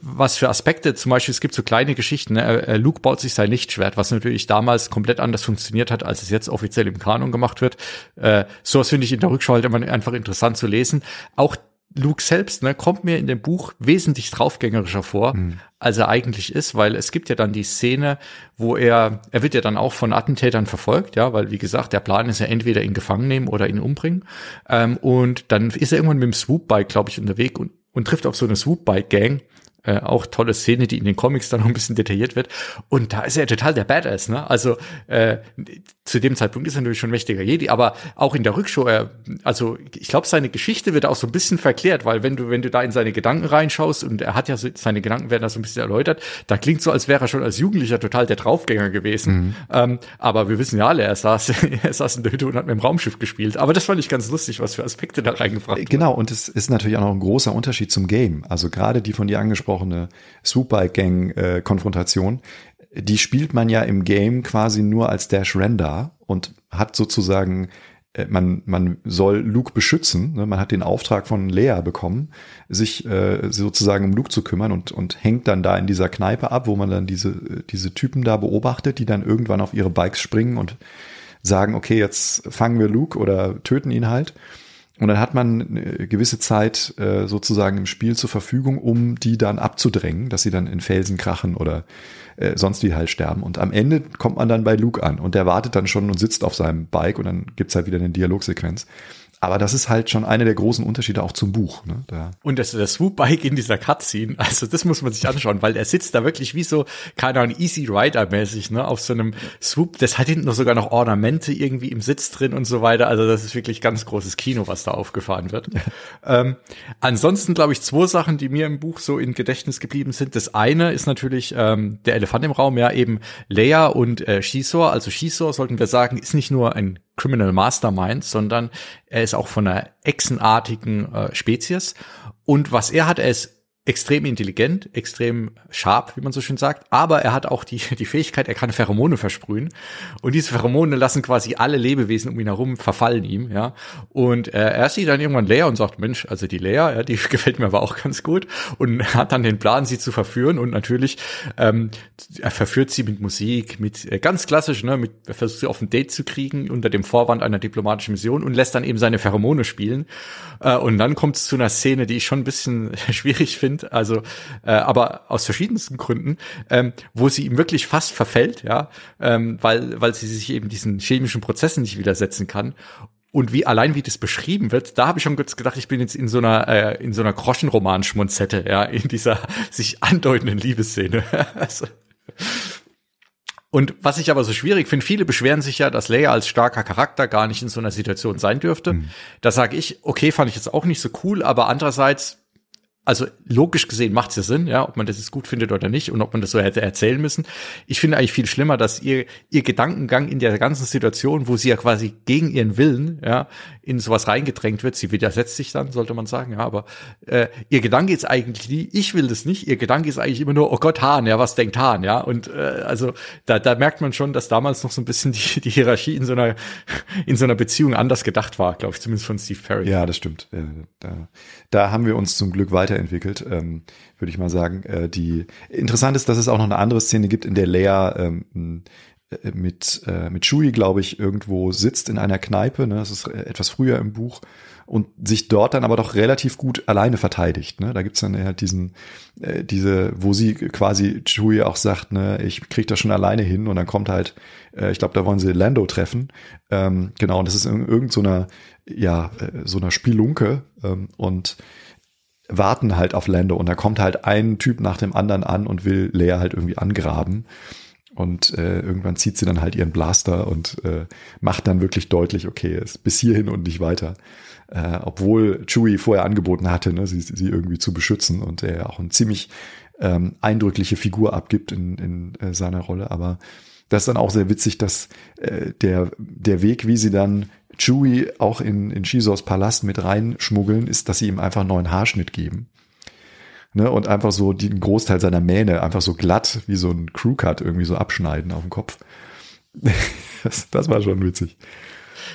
was für Aspekte, zum Beispiel, es gibt so kleine Geschichten, ne? Luke baut sich sein Lichtschwert, was natürlich damals komplett anders funktioniert hat, als es jetzt offiziell im Kanon gemacht wird. Äh, sowas finde ich in der Rückschau halt immer einfach interessant zu lesen. Auch Luke selbst ne, kommt mir in dem Buch wesentlich draufgängerischer vor, mhm. als er eigentlich ist, weil es gibt ja dann die Szene, wo er, er wird ja dann auch von Attentätern verfolgt, ja, weil wie gesagt, der Plan ist ja entweder ihn gefangen nehmen oder ihn umbringen. Ähm, und dann ist er irgendwann mit dem Swoop-Bike, glaube ich, unterwegs und, und trifft auf so eine Swoop-Bike-Gang äh, auch tolle Szene, die in den Comics dann noch ein bisschen detailliert wird. Und da ist er total der Badass, ne? Also äh, zu dem Zeitpunkt ist er natürlich schon mächtiger Jedi, aber auch in der Rückschau, er, also ich glaube, seine Geschichte wird auch so ein bisschen verklärt, weil wenn du, wenn du da in seine Gedanken reinschaust und er hat ja so, seine Gedanken werden da so ein bisschen erläutert, da klingt so, als wäre er schon als Jugendlicher total der Draufgänger gewesen. Mhm. Ähm, aber wir wissen ja alle, er saß, er saß in der Hütte und hat mit dem Raumschiff gespielt. Aber das fand ich ganz lustig, was für Aspekte da reingebracht wurden. Genau, und es ist natürlich auch noch ein großer Unterschied zum Game. Also gerade die von dir angesprochene angesprochene Swoop-Bike-Gang-Konfrontation, die spielt man ja im Game quasi nur als Dash Render und hat sozusagen äh, man, man soll Luke beschützen. Ne? Man hat den Auftrag von Lea bekommen, sich äh, sozusagen um Luke zu kümmern und, und hängt dann da in dieser Kneipe ab, wo man dann diese, diese Typen da beobachtet, die dann irgendwann auf ihre Bikes springen und sagen, okay, jetzt fangen wir Luke oder töten ihn halt. Und dann hat man eine gewisse Zeit äh, sozusagen im Spiel zur Verfügung, um die dann abzudrängen, dass sie dann in Felsen krachen oder äh, sonst wie halt sterben. Und am Ende kommt man dann bei Luke an und der wartet dann schon und sitzt auf seinem Bike und dann gibt's halt wieder eine Dialogsequenz. Aber das ist halt schon einer der großen Unterschiede auch zum Buch. Ne? Da. Und das, das Swoop-Bike in dieser Cutscene, also das muss man sich anschauen, weil er sitzt da wirklich wie so, keine Ahnung, Easy Rider-mäßig, ne, auf so einem Swoop. Das hat hinten noch sogar noch Ornamente irgendwie im Sitz drin und so weiter. Also das ist wirklich ganz großes Kino, was da aufgefahren wird. ähm, ansonsten glaube ich zwei Sachen, die mir im Buch so in Gedächtnis geblieben sind. Das eine ist natürlich ähm, der Elefant im Raum, ja eben Leia und äh, Shisor. Also Shisor, sollten wir sagen, ist nicht nur ein Criminal Mastermind, sondern er ist auch von einer echsenartigen äh, Spezies. Und was er hat, er ist extrem intelligent, extrem sharp, wie man so schön sagt, aber er hat auch die, die Fähigkeit, er kann Pheromone versprühen. Und diese Pheromone lassen quasi alle Lebewesen um ihn herum verfallen ihm, ja. Und äh, er sieht dann irgendwann Leia und sagt, Mensch, also die Leia, ja, die gefällt mir aber auch ganz gut. Und hat dann den Plan, sie zu verführen. Und natürlich ähm, er verführt sie mit Musik, mit äh, ganz klassisch, ne, mit er versucht sie auf ein Date zu kriegen unter dem Vorwand einer diplomatischen Mission und lässt dann eben seine Pheromone spielen. Äh, und dann kommt es zu einer Szene, die ich schon ein bisschen schwierig finde sind, also äh, aber aus verschiedensten Gründen, ähm, wo sie ihm wirklich fast verfällt, ja, ähm, weil weil sie sich eben diesen chemischen Prozessen nicht widersetzen kann und wie allein wie das beschrieben wird, da habe ich schon kurz gedacht, ich bin jetzt in so einer äh, in so einer Groschenroman-Schmonzette, ja, in dieser sich andeutenden Liebesszene. also, und was ich aber so schwierig finde, viele beschweren sich ja, dass Leia als starker Charakter gar nicht in so einer Situation sein dürfte. Mhm. Da sage ich, okay, fand ich jetzt auch nicht so cool, aber andererseits also logisch gesehen macht es ja Sinn, ja, ob man das jetzt gut findet oder nicht und ob man das so hätte erzählen müssen. Ich finde eigentlich viel schlimmer, dass ihr ihr Gedankengang in der ganzen Situation, wo sie ja quasi gegen ihren Willen, ja, in sowas reingedrängt wird, sie widersetzt sich dann, sollte man sagen, ja, aber äh, ihr Gedanke ist eigentlich nie, ich will das nicht, ihr Gedanke ist eigentlich immer nur, oh Gott, Hahn, ja, was denkt Hahn, ja, und äh, also da, da merkt man schon, dass damals noch so ein bisschen die, die Hierarchie in so einer in so einer Beziehung anders gedacht war, glaube ich, zumindest von Steve Perry. Ja, das stimmt. Äh, da, da haben wir uns zum Glück weiterentwickelt, ähm, würde ich mal sagen. Äh, die interessant ist, dass es auch noch eine andere Szene gibt, in der Leia ähm, äh, mit äh, mit Chewie, glaube ich, irgendwo sitzt in einer Kneipe. Ne? Das ist äh, etwas früher im Buch und sich dort dann aber doch relativ gut alleine verteidigt. Ne? Da gibt's dann halt diesen, äh, diese, wo sie quasi Chewie auch sagt, ne, ich krieg das schon alleine hin und dann kommt halt, äh, ich glaube, da wollen sie Lando treffen. Ähm, genau, und das ist in irgendeiner, ja, äh, so einer Spielunke ähm, und warten halt auf Lando und da kommt halt ein Typ nach dem anderen an und will Leia halt irgendwie angraben. Und äh, irgendwann zieht sie dann halt ihren Blaster und äh, macht dann wirklich deutlich, okay, ist bis hierhin und nicht weiter. Äh, obwohl Chewie vorher angeboten hatte, ne, sie, sie irgendwie zu beschützen und er auch eine ziemlich ähm, eindrückliche Figur abgibt in, in äh, seiner Rolle. Aber das ist dann auch sehr witzig, dass äh, der, der Weg, wie sie dann Chewie auch in, in Shisors Palast mit reinschmuggeln, ist, dass sie ihm einfach einen neuen Haarschnitt geben. Ne, und einfach so den Großteil seiner Mähne einfach so glatt wie so ein Crewcut irgendwie so abschneiden auf dem Kopf. das, das war schon witzig.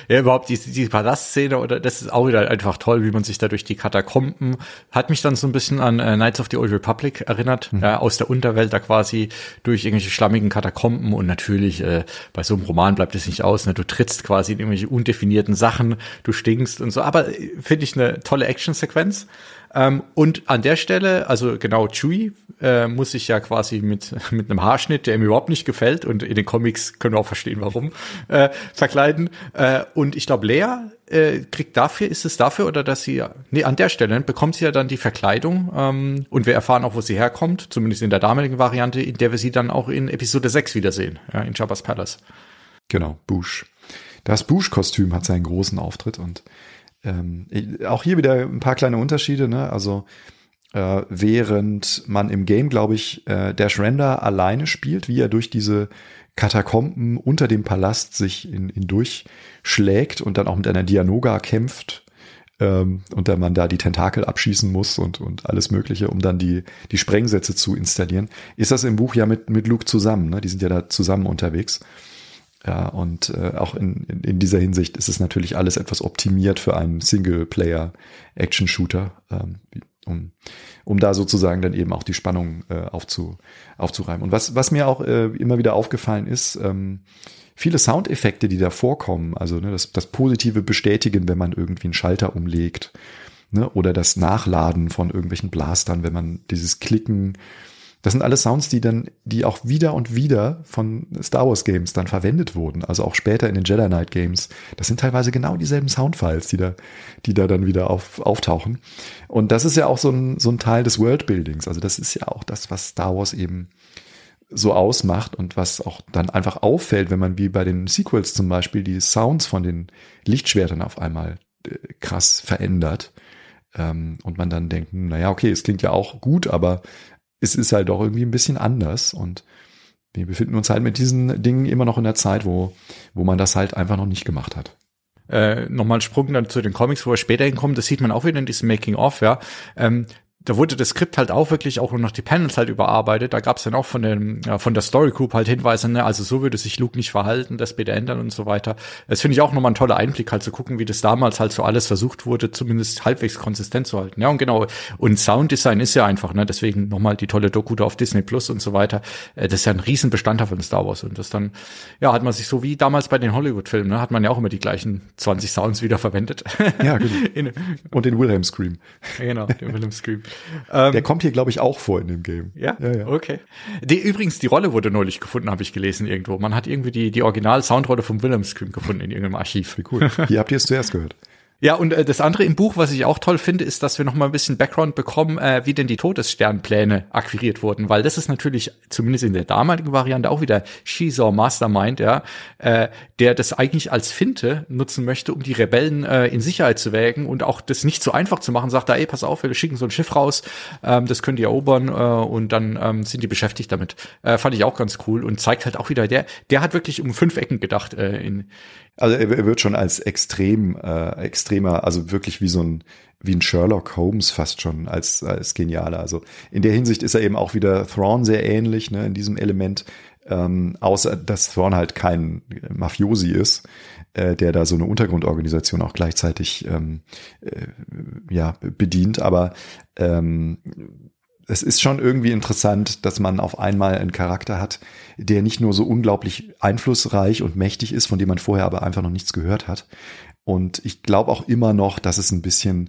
Ja, überhaupt die, die Palastszene oder das ist auch wieder einfach toll, wie man sich da durch die Katakomben hat mich dann so ein bisschen an äh, Knights of the Old Republic erinnert, mhm. ja, aus der Unterwelt da quasi durch irgendwelche schlammigen Katakomben und natürlich äh, bei so einem Roman bleibt es nicht aus, ne? du trittst quasi in irgendwelche undefinierten Sachen, du stinkst und so, aber äh, finde ich eine tolle Actionsequenz. Ähm, und an der Stelle, also genau, Chewie äh, muss sich ja quasi mit, mit einem Haarschnitt, der ihm überhaupt nicht gefällt, und in den Comics können wir auch verstehen, warum, äh, verkleiden. Äh, und ich glaube, Lea äh, kriegt dafür, ist es dafür oder dass sie, nee, an der Stelle bekommt sie ja dann die Verkleidung ähm, und wir erfahren auch, wo sie herkommt, zumindest in der damaligen Variante, in der wir sie dann auch in Episode 6 wiedersehen, ja, in Jabba's Palace. Genau, Bush. Das Bush-Kostüm hat seinen großen Auftritt und ähm, auch hier wieder ein paar kleine Unterschiede. Ne? Also äh, während man im Game, glaube ich, äh, Dash Render alleine spielt, wie er durch diese Katakomben unter dem Palast sich in, in durchschlägt und dann auch mit einer Dianoga kämpft ähm, und dann man da die Tentakel abschießen muss und, und alles Mögliche, um dann die, die Sprengsätze zu installieren, ist das im Buch ja mit, mit Luke zusammen. Ne? Die sind ja da zusammen unterwegs. Ja, und äh, auch in, in, in dieser Hinsicht ist es natürlich alles etwas optimiert für einen Single-Player-Action-Shooter, ähm, um, um da sozusagen dann eben auch die Spannung äh, aufzu, aufzureiben. Und was, was mir auch äh, immer wieder aufgefallen ist, ähm, viele Soundeffekte, die da vorkommen, also ne, das, das positive Bestätigen, wenn man irgendwie einen Schalter umlegt, ne, oder das Nachladen von irgendwelchen Blastern, wenn man dieses Klicken das sind alles Sounds, die dann, die auch wieder und wieder von Star Wars Games dann verwendet wurden. Also auch später in den Jedi Knight Games. Das sind teilweise genau dieselben Soundfiles, die da, die da dann wieder auf, auftauchen. Und das ist ja auch so ein, so ein Teil des Worldbuildings. Also das ist ja auch das, was Star Wars eben so ausmacht und was auch dann einfach auffällt, wenn man wie bei den Sequels zum Beispiel die Sounds von den Lichtschwertern auf einmal äh, krass verändert. Ähm, und man dann denkt, hm, naja, okay, es klingt ja auch gut, aber es ist halt doch irgendwie ein bisschen anders und wir befinden uns halt mit diesen Dingen immer noch in der Zeit, wo, wo man das halt einfach noch nicht gemacht hat. Äh, Nochmal ein Sprung dann zu den Comics, wo wir später hinkommen, das sieht man auch wieder in diesem Making-of, ja. Ähm, da wurde das Skript halt auch wirklich auch noch die Panels halt überarbeitet. Da gab es dann auch von dem ja, von der Story Group halt Hinweise, ne, also so würde sich Luke nicht verhalten, das bitte ändern und so weiter. Das finde ich auch nochmal ein toller Einblick, halt zu gucken, wie das damals halt so alles versucht wurde, zumindest halbwegs konsistent zu halten. Ja, und genau. Und Sounddesign ist ja einfach, ne, deswegen nochmal die tolle Doku da auf Disney Plus und so weiter. Äh, das ist ja ein Riesenbestandteil von Star Wars und das dann, ja, hat man sich so wie damals bei den Hollywood-Filmen, ne, hat man ja auch immer die gleichen 20 Sounds wieder verwendet. Ja, genau. und den Wilhelm Scream. genau, den Wilhelm Scream. Ähm, Der kommt hier, glaube ich, auch vor in dem Game. Ja, ja, ja. okay. Die, übrigens, die Rolle wurde neulich gefunden, habe ich gelesen irgendwo. Man hat irgendwie die, die Original-Soundrolle vom Wilhelm Scream gefunden in irgendeinem Archiv. Wie cool. Hier habt ihr es zuerst gehört. Ja, und äh, das andere im Buch, was ich auch toll finde, ist, dass wir noch mal ein bisschen Background bekommen, äh, wie denn die Todessternpläne akquiriert wurden, weil das ist natürlich zumindest in der damaligen Variante auch wieder Shizor Mastermind, ja, äh, der das eigentlich als Finte nutzen möchte, um die Rebellen äh, in Sicherheit zu wägen und auch das nicht so einfach zu machen. Sagt da, ey, pass auf, wir schicken so ein Schiff raus, ähm, das können die erobern äh, und dann ähm, sind die beschäftigt damit. Äh, fand ich auch ganz cool und zeigt halt auch wieder, der, der hat wirklich um fünf Ecken gedacht äh, in also er wird schon als extrem, äh, extremer, also wirklich wie so ein, wie ein Sherlock Holmes fast schon als, als genialer. Also in der Hinsicht ist er eben auch wieder Thrawn sehr ähnlich, ne, in diesem Element, ähm, außer dass Thrawn halt kein Mafiosi ist, äh, der da so eine Untergrundorganisation auch gleichzeitig ähm, äh, ja, bedient, aber ähm, es ist schon irgendwie interessant, dass man auf einmal einen Charakter hat, der nicht nur so unglaublich einflussreich und mächtig ist, von dem man vorher aber einfach noch nichts gehört hat. Und ich glaube auch immer noch, dass es ein bisschen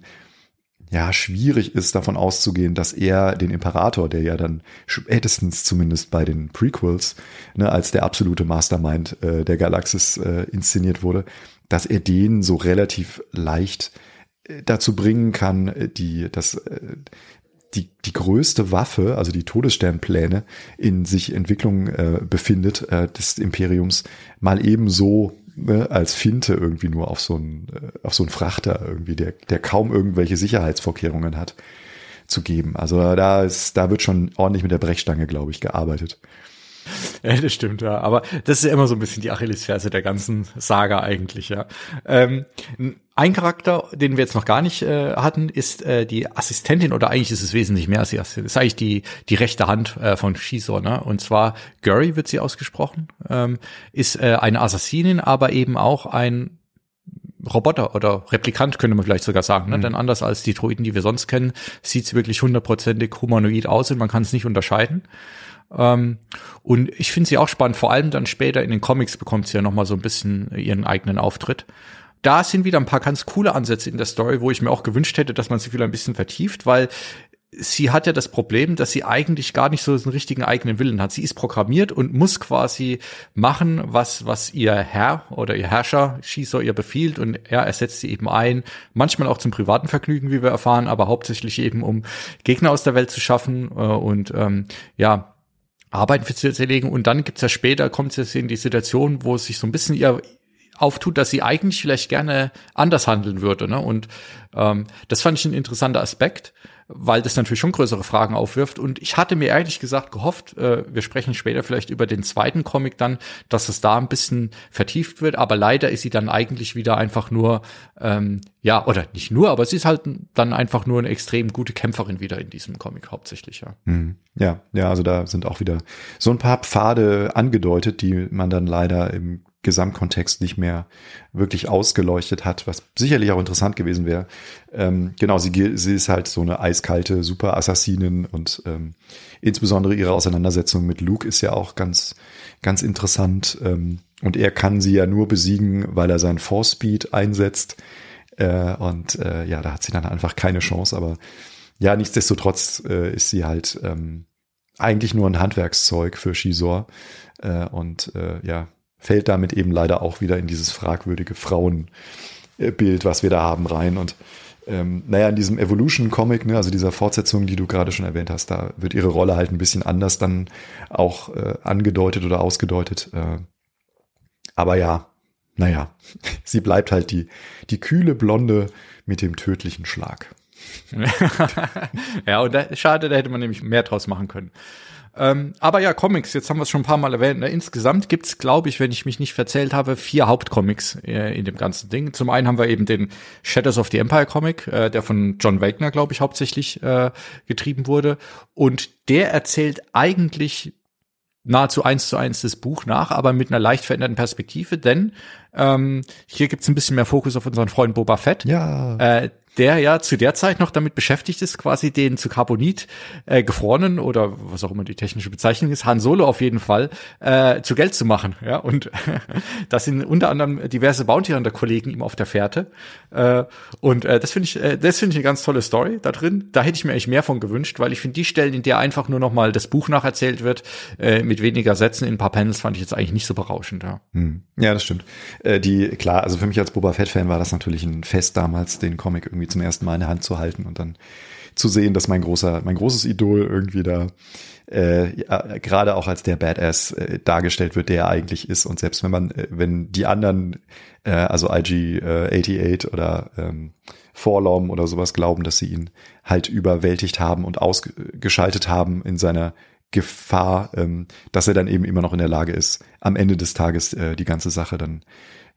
ja schwierig ist, davon auszugehen, dass er den Imperator, der ja dann spätestens zumindest bei den Prequels ne, als der absolute Mastermind äh, der Galaxis äh, inszeniert wurde, dass er den so relativ leicht äh, dazu bringen kann, äh, die das äh, die, die größte Waffe, also die Todessternpläne, in sich Entwicklung äh, befindet äh, des Imperiums, mal eben so ne, als Finte irgendwie nur auf so einen, äh, auf so einen Frachter irgendwie, der, der kaum irgendwelche Sicherheitsvorkehrungen hat, zu geben. Also da ist, da wird schon ordentlich mit der Brechstange, glaube ich, gearbeitet. Ja, das stimmt, ja. Aber das ist ja immer so ein bisschen die Achillesferse der ganzen Saga eigentlich, ja. Ähm, ein Charakter, den wir jetzt noch gar nicht äh, hatten, ist äh, die Assistentin, oder eigentlich ist es wesentlich mehr als die Assistentin, ist eigentlich die, die rechte Hand äh, von Shizor, ne? Und zwar Gurry wird sie ausgesprochen, ähm, ist äh, eine Assassinin, aber eben auch ein Roboter oder Replikant könnte man vielleicht sogar sagen. Ne? Mhm. Denn anders als die Droiden, die wir sonst kennen, sieht sie wirklich hundertprozentig humanoid aus und man kann es nicht unterscheiden. Ähm, und ich finde sie auch spannend, vor allem dann später in den Comics bekommt sie ja nochmal so ein bisschen ihren eigenen Auftritt. Da sind wieder ein paar ganz coole Ansätze in der Story, wo ich mir auch gewünscht hätte, dass man sie wieder ein bisschen vertieft, weil sie hat ja das Problem, dass sie eigentlich gar nicht so einen richtigen eigenen Willen hat. Sie ist programmiert und muss quasi machen, was, was ihr Herr oder ihr Herrscher Schießer ihr befiehlt und er ersetzt sie eben ein. Manchmal auch zum privaten Vergnügen, wie wir erfahren, aber hauptsächlich eben, um Gegner aus der Welt zu schaffen äh, und ähm, ja, Arbeiten für sie zu erlegen. Und dann gibt's ja später, kommt es in die Situation, wo es sich so ein bisschen ihr auftut, dass sie eigentlich vielleicht gerne anders handeln würde. Ne? Und ähm, das fand ich ein interessanter Aspekt weil das natürlich schon größere Fragen aufwirft. Und ich hatte mir ehrlich gesagt gehofft, äh, wir sprechen später vielleicht über den zweiten Comic dann, dass es da ein bisschen vertieft wird. Aber leider ist sie dann eigentlich wieder einfach nur, ähm, ja, oder nicht nur, aber sie ist halt dann einfach nur eine extrem gute Kämpferin wieder in diesem Comic hauptsächlich, ja. Mhm. Ja, ja, also da sind auch wieder so ein paar Pfade angedeutet, die man dann leider im Gesamtkontext nicht mehr wirklich ausgeleuchtet hat, was sicherlich auch interessant gewesen wäre. Ähm, genau, sie, sie ist halt so eine eiskalte Super-Assassinin und ähm, insbesondere ihre Auseinandersetzung mit Luke ist ja auch ganz, ganz interessant. Ähm, und er kann sie ja nur besiegen, weil er seinen Force Speed einsetzt. Äh, und äh, ja, da hat sie dann einfach keine Chance. Aber ja, nichtsdestotrotz äh, ist sie halt ähm, eigentlich nur ein Handwerkszeug für Shizor. Äh, und äh, ja, fällt damit eben leider auch wieder in dieses fragwürdige Frauenbild, was wir da haben, rein. Und ähm, naja, in diesem Evolution-Comic, ne, also dieser Fortsetzung, die du gerade schon erwähnt hast, da wird ihre Rolle halt ein bisschen anders dann auch äh, angedeutet oder ausgedeutet. Äh, aber ja, naja, sie bleibt halt die, die kühle Blonde mit dem tödlichen Schlag. ja, und da, schade, da hätte man nämlich mehr draus machen können. Ähm, aber ja, Comics, jetzt haben wir es schon ein paar Mal erwähnt. Ne? Insgesamt gibt's, glaube ich, wenn ich mich nicht verzählt habe, vier Hauptcomics äh, in dem ganzen Ding. Zum einen haben wir eben den Shadows of the Empire Comic, äh, der von John Wagner, glaube ich, hauptsächlich äh, getrieben wurde. Und der erzählt eigentlich nahezu eins zu eins das Buch nach, aber mit einer leicht veränderten Perspektive, denn ähm, hier gibt's ein bisschen mehr Fokus auf unseren Freund Boba Fett. Ja. Äh, der ja zu der Zeit noch damit beschäftigt ist, quasi den zu Carbonit äh, gefrorenen oder was auch immer die technische Bezeichnung ist, Han Solo auf jeden Fall, äh, zu Geld zu machen. Ja, und das sind unter anderem diverse Bounty Hunter Kollegen ihm auf der Fährte. Äh, und äh, das finde ich, äh, das finde ich eine ganz tolle Story da drin. Da hätte ich mir eigentlich mehr von gewünscht, weil ich finde die Stellen, in der einfach nur noch mal das Buch nacherzählt wird, äh, mit weniger Sätzen in ein paar Panels, fand ich jetzt eigentlich nicht so berauschend. Ja, hm. ja das stimmt. Äh, die klar, also für mich als Boba Fett Fan war das natürlich ein Fest damals, den Comic irgendwie irgendwie zum ersten Mal in der Hand zu halten und dann zu sehen, dass mein großer, mein großes Idol irgendwie da äh, ja, gerade auch als der Badass äh, dargestellt wird, der er eigentlich ist. Und selbst wenn man, äh, wenn die anderen, äh, also IG-88 äh, oder ähm, oder sowas glauben, dass sie ihn halt überwältigt haben und ausgeschaltet haben in seiner Gefahr, ähm, dass er dann eben immer noch in der Lage ist, am Ende des Tages äh, die ganze Sache dann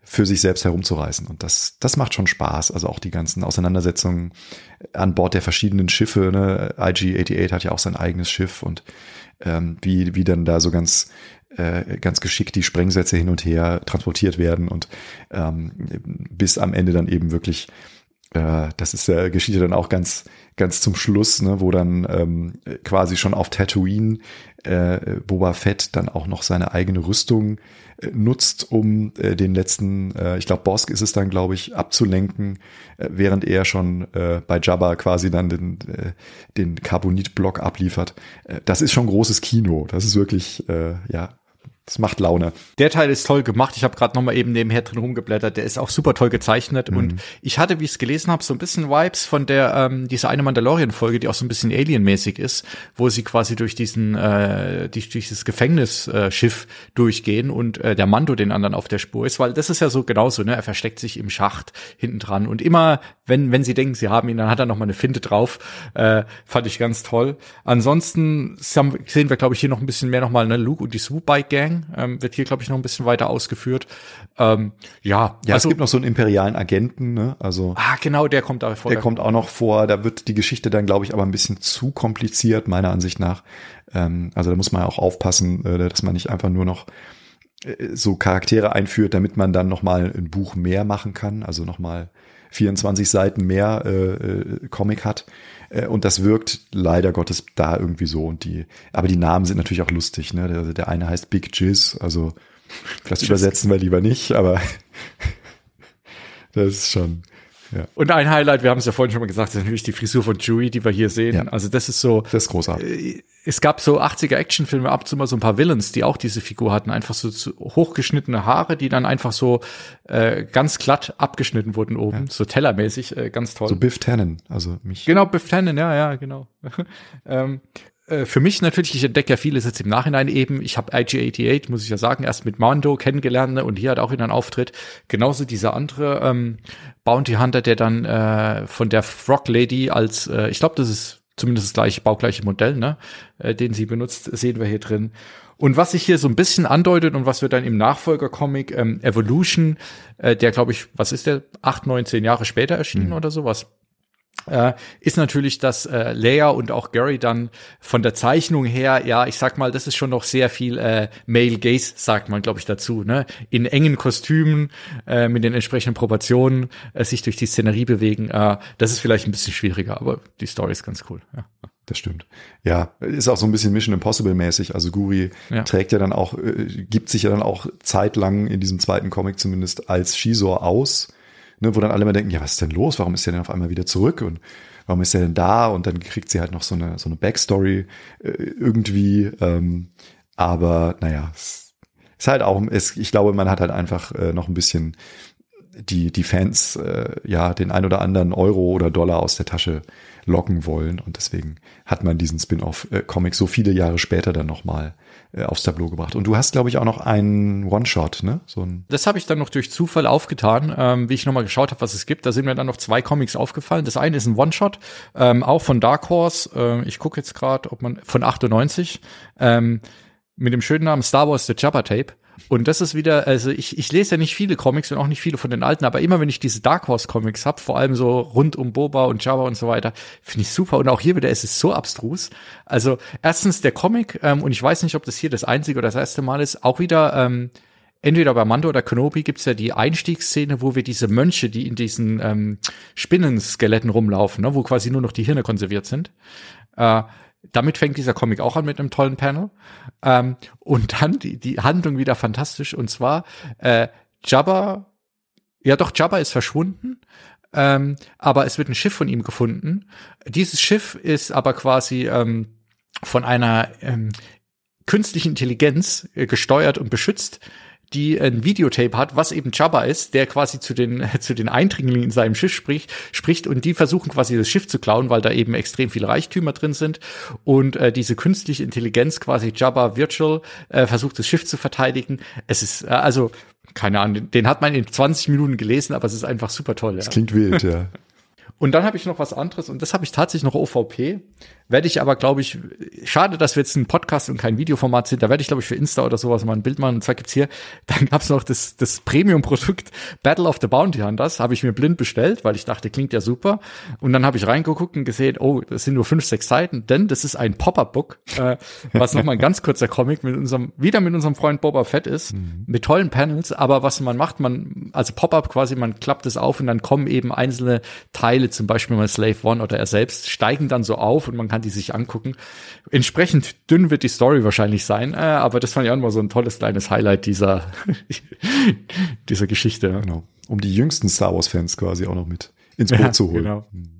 für sich selbst herumzureißen. Und das, das macht schon Spaß. Also auch die ganzen Auseinandersetzungen an Bord der verschiedenen Schiffe. Ne? IG-88 hat ja auch sein eigenes Schiff und ähm, wie, wie dann da so ganz äh, ganz geschickt die Sprengsätze hin und her transportiert werden und ähm, bis am Ende dann eben wirklich äh, das ist ja geschieht ja dann auch ganz ganz zum Schluss, ne, wo dann ähm, quasi schon auf Tatooine äh, Boba Fett dann auch noch seine eigene Rüstung äh, nutzt, um äh, den letzten, äh, ich glaube Bosk ist es dann, glaube ich, abzulenken, äh, während er schon äh, bei Jabba quasi dann den, äh, den Carbonit-Block abliefert. Äh, das ist schon großes Kino. Das ist wirklich, äh, ja, das macht Laune. Der Teil ist toll gemacht. Ich habe gerade noch mal eben nebenher drin rumgeblättert. Der ist auch super toll gezeichnet. Mhm. Und ich hatte, wie ich es gelesen habe, so ein bisschen Vibes von der ähm, dieser eine Mandalorian-Folge, die auch so ein bisschen Alien-mäßig ist, wo sie quasi durch diesen äh, durch dieses Gefängnisschiff äh, durchgehen und äh, der Mando den anderen auf der Spur ist, weil das ist ja so genauso. Ne, er versteckt sich im Schacht hinten dran und immer, wenn wenn sie denken, sie haben ihn, dann hat er noch mal eine Finte drauf. Äh, fand ich ganz toll. Ansonsten sehen wir, glaube ich, hier noch ein bisschen mehr noch mal ne Luke und die Swoop Bike Gang ähm, wird hier, glaube ich, noch ein bisschen weiter ausgeführt. Ähm, ja, ja, also, es gibt noch so einen imperialen Agenten, ne? Also ah, genau, der kommt da vor. Der kommt auch noch vor. Da wird die Geschichte dann, glaube ich, aber ein bisschen zu kompliziert meiner Ansicht nach. Ähm, also da muss man auch aufpassen, äh, dass man nicht einfach nur noch äh, so Charaktere einführt, damit man dann nochmal ein Buch mehr machen kann, also nochmal 24 Seiten mehr äh, äh, Comic hat. Äh, und das wirkt leider Gottes da irgendwie so. Und die, aber die Namen sind natürlich auch lustig. Ne? Der, der eine heißt Big Jizz, also das übersetzen wir lieber nicht, aber das ist schon. Ja. Und ein Highlight, wir haben es ja vorhin schon mal gesagt, ist natürlich die Frisur von Chewie, die wir hier sehen. Ja. Also das ist so. Das ist großartig. Äh, es gab so 80er Actionfilme ab und zu mal so ein paar Villains, die auch diese Figur hatten. Einfach so hochgeschnittene Haare, die dann einfach so äh, ganz glatt abgeschnitten wurden oben. Ja. So tellermäßig, äh, ganz toll. So Biff Tannen, also mich. Genau, Biff Tannen, ja, ja, genau. ähm, äh, für mich natürlich, ich entdecke ja vieles jetzt im Nachhinein eben. Ich habe IG-88, muss ich ja sagen, erst mit Mando kennengelernt ne? und hier hat auch wieder einen Auftritt. Genauso dieser andere ähm, Bounty Hunter, der dann äh, von der Frog Lady als, äh, ich glaube, das ist zumindest das gleiche, baugleiche Modell, ne, äh, den sie benutzt, sehen wir hier drin. Und was sich hier so ein bisschen andeutet und was wir dann im Nachfolger-Comic ähm, Evolution, äh, der glaube ich, was ist der, acht, neun, zehn Jahre später erschienen mhm. oder sowas, äh, ist natürlich, dass äh, Leia und auch Gary dann von der Zeichnung her, ja, ich sag mal, das ist schon noch sehr viel äh, Male Gaze, sagt man, glaube ich, dazu, ne? In engen Kostümen, äh, mit den entsprechenden Proportionen, äh, sich durch die Szenerie bewegen. Äh, das ist vielleicht ein bisschen schwieriger, aber die Story ist ganz cool. Ja. Das stimmt. Ja, ist auch so ein bisschen Mission Impossible mäßig. Also Guri ja. trägt ja dann auch, äh, gibt sich ja dann auch zeitlang in diesem zweiten Comic zumindest als Shizor aus ne, wo dann alle mal denken, ja, was ist denn los? Warum ist der denn auf einmal wieder zurück? Und warum ist er denn da? Und dann kriegt sie halt noch so eine, so eine Backstory äh, irgendwie. Ähm, aber naja, es ist halt auch, es, ich glaube, man hat halt einfach äh, noch ein bisschen die, die Fans äh, ja den ein oder anderen Euro oder Dollar aus der Tasche locken wollen. Und deswegen hat man diesen Spin-off-Comic so viele Jahre später dann nochmal äh, aufs Tableau gebracht. Und du hast, glaube ich, auch noch einen One-Shot, ne? So ein das habe ich dann noch durch Zufall aufgetan, ähm, wie ich nochmal geschaut habe, was es gibt. Da sind mir dann noch zwei Comics aufgefallen. Das eine ist ein One-Shot, ähm, auch von Dark Horse. Äh, ich gucke jetzt gerade, ob man von 98 ähm, mit dem schönen Namen Star Wars The Jabba Tape. Und das ist wieder, also ich, ich lese ja nicht viele Comics und auch nicht viele von den alten, aber immer wenn ich diese Dark Horse Comics hab, vor allem so rund um Boba und Jabba und so weiter, finde ich super. Und auch hier wieder, es ist so abstrus. Also erstens der Comic, ähm, und ich weiß nicht, ob das hier das einzige oder das erste Mal ist, auch wieder, ähm, entweder bei Mando oder Kenobi gibt's ja die Einstiegsszene, wo wir diese Mönche, die in diesen ähm, Spinnenskeletten rumlaufen, ne, wo quasi nur noch die Hirne konserviert sind. Äh, damit fängt dieser Comic auch an mit einem tollen Panel. Ähm, und dann die, die Handlung wieder fantastisch. Und zwar äh, Jabba, ja doch, Jabba ist verschwunden. Ähm, aber es wird ein Schiff von ihm gefunden. Dieses Schiff ist aber quasi ähm, von einer ähm, künstlichen Intelligenz äh, gesteuert und beschützt, die ein Videotape hat, was eben Jabba ist, der quasi zu den, zu den Eindringlingen in seinem Schiff spricht, spricht und die versuchen quasi das Schiff zu klauen, weil da eben extrem viele Reichtümer drin sind und äh, diese künstliche Intelligenz quasi Jabba Virtual äh, versucht das Schiff zu verteidigen. Es ist äh, also keine Ahnung, den hat man in 20 Minuten gelesen, aber es ist einfach super toll. Das ja. klingt wild, ja. Und dann habe ich noch was anderes und das habe ich tatsächlich noch OVP. Werde ich aber, glaube ich, schade, dass wir jetzt ein Podcast und kein Videoformat sind. Da werde ich, glaube ich, für Insta oder sowas mal ein Bild machen. Und zwar gibt's hier, dann gab's noch das, das Premium-Produkt Battle of the Bounty Hunters. Habe ich mir blind bestellt, weil ich dachte, klingt ja super. Und dann habe ich reingeguckt und gesehen, oh, das sind nur fünf, sechs Seiten, denn das ist ein Pop-Up-Book, äh, was nochmal ein ganz kurzer Comic mit unserem, wieder mit unserem Freund Boba Fett ist, mhm. mit tollen Panels. Aber was man macht, man, also Pop-Up quasi, man klappt es auf und dann kommen eben einzelne Teile, zum Beispiel mal Slave One oder er selbst, steigen dann so auf und man kann kann die sich angucken. Entsprechend dünn wird die Story wahrscheinlich sein, äh, aber das fand ich auch mal so ein tolles kleines Highlight dieser, dieser Geschichte. Genau. Um die jüngsten Star Wars Fans quasi auch noch mit ins Boot ja, zu holen. Genau. Mhm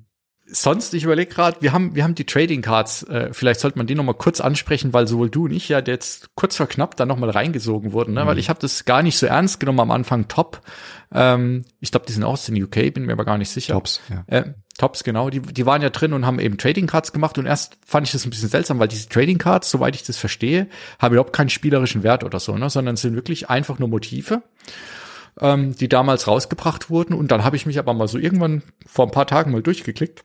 sonst, ich überlege gerade, wir haben, wir haben die Trading Cards, äh, vielleicht sollte man die noch mal kurz ansprechen, weil sowohl du und ich ja jetzt kurz vor knapp da noch mal reingesogen wurden, ne? Mhm. weil ich habe das gar nicht so ernst genommen am Anfang. Top, ähm, ich glaube, die sind aus den UK, bin mir aber gar nicht sicher. Tops, ja. Äh, Tops, genau. Die, die waren ja drin und haben eben Trading Cards gemacht und erst fand ich das ein bisschen seltsam, weil diese Trading Cards, soweit ich das verstehe, haben überhaupt keinen spielerischen Wert oder so, ne? sondern sind wirklich einfach nur Motive ähm, die damals rausgebracht wurden. Und dann habe ich mich aber mal so irgendwann vor ein paar Tagen mal durchgeklickt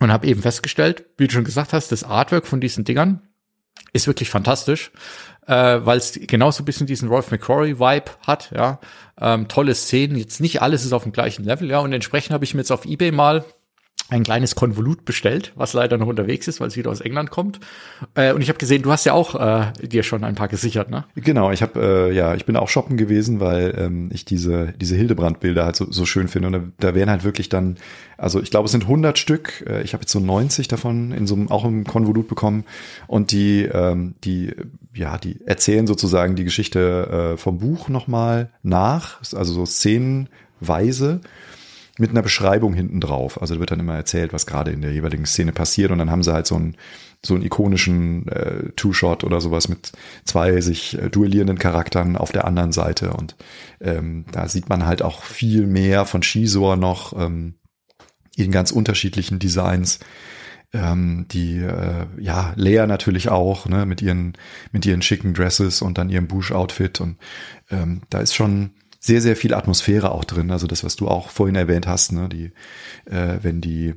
und habe eben festgestellt, wie du schon gesagt hast, das Artwork von diesen Dingern ist wirklich fantastisch, äh, weil es genauso ein bisschen diesen Rolf McCrory-Vibe hat, ja. Ähm, tolle Szenen, jetzt nicht alles ist auf dem gleichen Level, ja, und entsprechend habe ich mir jetzt auf Ebay mal ein kleines Konvolut bestellt, was leider noch unterwegs ist, weil es wieder aus England kommt. Äh, und ich habe gesehen, du hast ja auch äh, dir schon ein paar gesichert, ne? Genau, ich habe äh, ja, ich bin auch shoppen gewesen, weil ähm, ich diese diese Hildebrand-Bilder halt so, so schön finde. Und da, da wären halt wirklich dann, also ich glaube, es sind 100 Stück. Äh, ich habe jetzt so 90 davon in so einem auch im Konvolut bekommen. Und die ähm, die ja, die erzählen sozusagen die Geschichte äh, vom Buch nochmal nach, also so szenenweise mit einer Beschreibung hinten drauf. Also da wird dann immer erzählt, was gerade in der jeweiligen Szene passiert und dann haben sie halt so einen so einen ikonischen äh, Two-Shot oder sowas mit zwei sich äh, duellierenden Charakteren auf der anderen Seite und ähm, da sieht man halt auch viel mehr von Shizor noch ähm, in ganz unterschiedlichen Designs. Ähm, die äh, ja Lea natürlich auch ne mit ihren mit ihren schicken Dresses und dann ihrem Bush Outfit und ähm, da ist schon sehr, sehr viel Atmosphäre auch drin. Also das, was du auch vorhin erwähnt hast, ne, die, äh, wenn die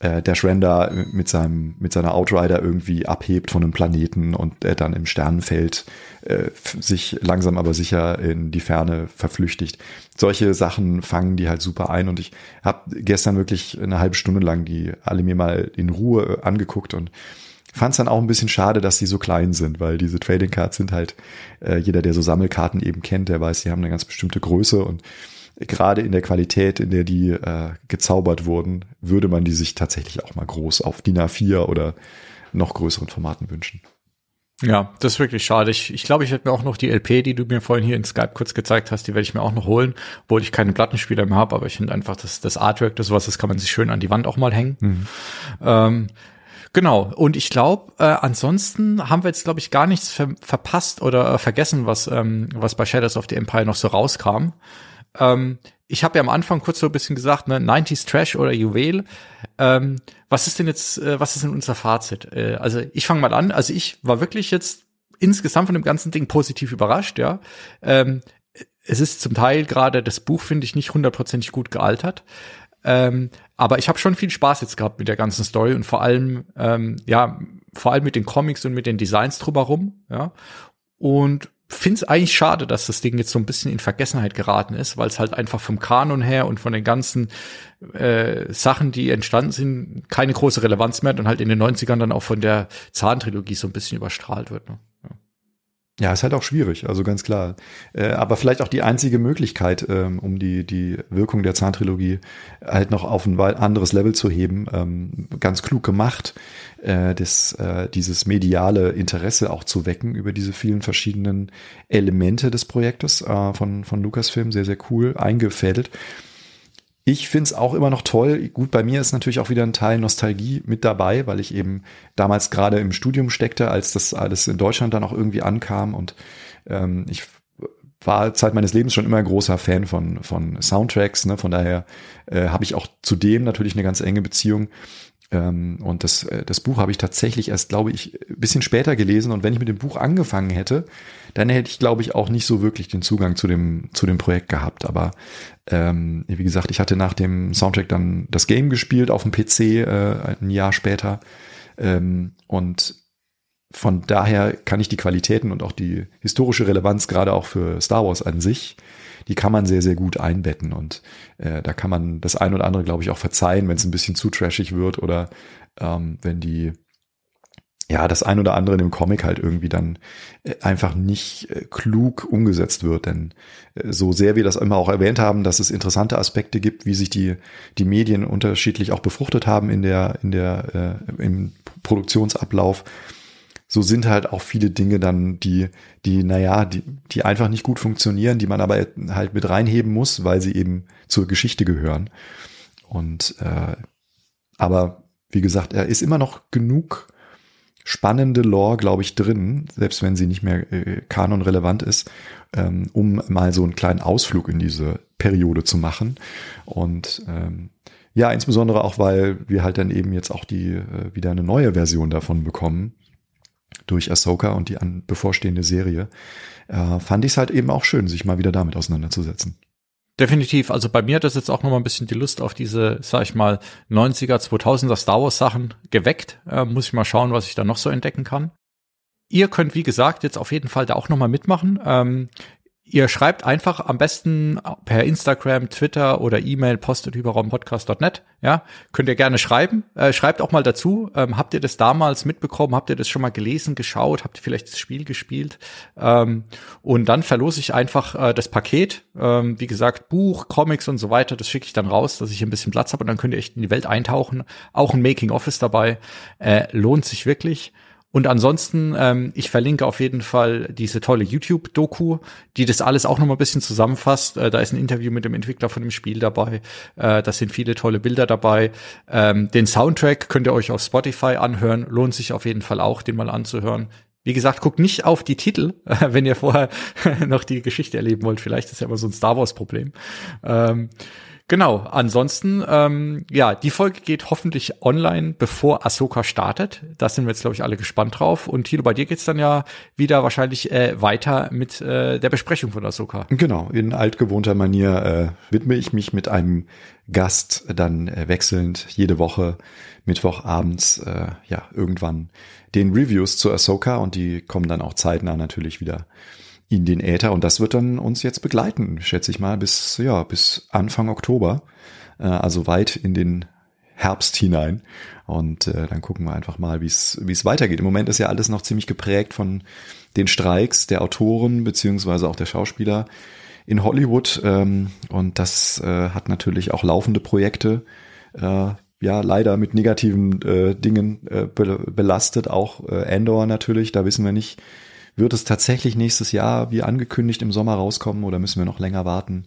äh, Dash Render mit seinem mit seiner Outrider irgendwie abhebt von einem Planeten und er dann im Sternenfeld äh, sich langsam aber sicher in die Ferne verflüchtigt. Solche Sachen fangen die halt super ein und ich habe gestern wirklich eine halbe Stunde lang die alle mir mal in Ruhe angeguckt und fand es dann auch ein bisschen schade, dass sie so klein sind, weil diese Trading Cards sind halt, äh, jeder, der so Sammelkarten eben kennt, der weiß, sie haben eine ganz bestimmte Größe und gerade in der Qualität, in der die äh, gezaubert wurden, würde man die sich tatsächlich auch mal groß auf DIN A4 oder noch größeren Formaten wünschen. Ja, das ist wirklich schade. Ich, ich glaube, ich werde mir auch noch die LP, die du mir vorhin hier in Skype kurz gezeigt hast, die werde ich mir auch noch holen, obwohl ich keine Plattenspieler mehr habe, aber ich finde einfach, das, das Artwork, das sowas, das kann man sich schön an die Wand auch mal hängen. Mhm. Ähm, Genau. Und ich glaube, äh, ansonsten haben wir jetzt, glaube ich, gar nichts ver verpasst oder äh, vergessen, was, ähm, was bei Shadows of the Empire noch so rauskam. Ähm, ich habe ja am Anfang kurz so ein bisschen gesagt, ne, 90s Trash oder Juwel. Ähm, was ist denn jetzt, äh, was ist denn unser Fazit? Äh, also ich fange mal an. Also ich war wirklich jetzt insgesamt von dem ganzen Ding positiv überrascht, ja. Ähm, es ist zum Teil gerade das Buch, finde ich, nicht hundertprozentig gut gealtert. Ähm, aber ich habe schon viel Spaß jetzt gehabt mit der ganzen Story und vor allem, ähm, ja, vor allem mit den Comics und mit den Designs drumherum, ja. Und finde es eigentlich schade, dass das Ding jetzt so ein bisschen in Vergessenheit geraten ist, weil es halt einfach vom Kanon her und von den ganzen äh, Sachen, die entstanden sind, keine große Relevanz mehr hat und halt in den 90ern dann auch von der Zahntrilogie so ein bisschen überstrahlt wird. Ne? Ja. Ist halt auch schwierig, also ganz klar. Äh, aber vielleicht auch die einzige Möglichkeit, ähm, um die, die Wirkung der Zahntrilogie halt noch auf ein anderes Level zu heben, ähm, ganz klug gemacht, äh, das, äh, dieses mediale Interesse auch zu wecken über diese vielen verschiedenen Elemente des Projektes äh, von, von Lucasfilm, sehr, sehr cool eingefädelt. Ich find's auch immer noch toll. Gut, bei mir ist natürlich auch wieder ein Teil Nostalgie mit dabei, weil ich eben damals gerade im Studium steckte, als das alles in Deutschland dann auch irgendwie ankam. Und ähm, ich war Zeit meines Lebens schon immer großer Fan von, von Soundtracks. Ne? Von daher äh, habe ich auch zudem natürlich eine ganz enge Beziehung. Ähm, und das, äh, das Buch habe ich tatsächlich erst, glaube ich, ein bisschen später gelesen. Und wenn ich mit dem Buch angefangen hätte, dann hätte ich, glaube ich, auch nicht so wirklich den Zugang zu dem, zu dem Projekt gehabt. Aber ähm, wie gesagt, ich hatte nach dem Soundtrack dann das Game gespielt auf dem PC äh, ein Jahr später. Ähm, und von daher kann ich die Qualitäten und auch die historische Relevanz gerade auch für Star Wars an sich, die kann man sehr, sehr gut einbetten. Und äh, da kann man das ein oder andere, glaube ich, auch verzeihen, wenn es ein bisschen zu trashig wird oder ähm, wenn die ja, das ein oder andere in dem Comic halt irgendwie dann äh, einfach nicht äh, klug umgesetzt wird. Denn äh, so sehr wir das immer auch erwähnt haben, dass es interessante Aspekte gibt, wie sich die, die Medien unterschiedlich auch befruchtet haben in der, in der, äh, im Produktionsablauf, so sind halt auch viele Dinge dann, die, die, naja, die, die einfach nicht gut funktionieren, die man aber halt mit reinheben muss, weil sie eben zur Geschichte gehören. Und äh, aber wie gesagt, er ist immer noch genug spannende Lore, glaube ich, drin, selbst wenn sie nicht mehr äh, kanonrelevant ist, ähm, um mal so einen kleinen Ausflug in diese Periode zu machen. Und ähm, ja, insbesondere auch, weil wir halt dann eben jetzt auch die äh, wieder eine neue Version davon bekommen durch Ahsoka und die an bevorstehende Serie, äh, fand ich es halt eben auch schön, sich mal wieder damit auseinanderzusetzen. Definitiv. Also bei mir hat das jetzt auch noch mal ein bisschen die Lust auf diese, sag ich mal, 90er, 2000er Star Wars Sachen geweckt. Äh, muss ich mal schauen, was ich da noch so entdecken kann. Ihr könnt, wie gesagt, jetzt auf jeden Fall da auch noch mal mitmachen. Ähm, Ihr schreibt einfach am besten per Instagram, Twitter oder E-Mail postetüberraumpodcast.net. Ja, könnt ihr gerne schreiben. Äh, schreibt auch mal dazu. Ähm, habt ihr das damals mitbekommen? Habt ihr das schon mal gelesen, geschaut? Habt ihr vielleicht das Spiel gespielt? Ähm, und dann verlose ich einfach äh, das Paket. Ähm, wie gesagt, Buch, Comics und so weiter. Das schicke ich dann raus, dass ich ein bisschen Platz habe und dann könnt ihr echt in die Welt eintauchen. Auch ein Making Office dabei. Äh, lohnt sich wirklich. Und ansonsten, ähm, ich verlinke auf jeden Fall diese tolle YouTube-Doku, die das alles auch noch mal ein bisschen zusammenfasst. Äh, da ist ein Interview mit dem Entwickler von dem Spiel dabei. Äh, da sind viele tolle Bilder dabei. Ähm, den Soundtrack könnt ihr euch auf Spotify anhören. Lohnt sich auf jeden Fall auch, den mal anzuhören. Wie gesagt, guckt nicht auf die Titel, wenn ihr vorher noch die Geschichte erleben wollt. Vielleicht ist ja immer so ein Star Wars-Problem. Ähm, Genau, ansonsten, ähm, ja, die Folge geht hoffentlich online, bevor Ahsoka startet. Da sind wir jetzt, glaube ich, alle gespannt drauf. Und Thilo, bei dir geht's dann ja wieder wahrscheinlich äh, weiter mit äh, der Besprechung von Ahsoka. Genau, in altgewohnter Manier äh, widme ich mich mit einem Gast dann äh, wechselnd jede Woche Mittwochabends, äh, ja, irgendwann den Reviews zu Ahsoka und die kommen dann auch zeitnah natürlich wieder in den Äther. Und das wird dann uns jetzt begleiten, schätze ich mal, bis, ja, bis Anfang Oktober. Äh, also weit in den Herbst hinein. Und äh, dann gucken wir einfach mal, wie es wie es weitergeht. Im Moment ist ja alles noch ziemlich geprägt von den Streiks der Autoren beziehungsweise auch der Schauspieler in Hollywood. Ähm, und das äh, hat natürlich auch laufende Projekte. Äh, ja, leider mit negativen äh, Dingen äh, be belastet. Auch äh, Endor natürlich, da wissen wir nicht, wird es tatsächlich nächstes Jahr wie angekündigt im Sommer rauskommen oder müssen wir noch länger warten?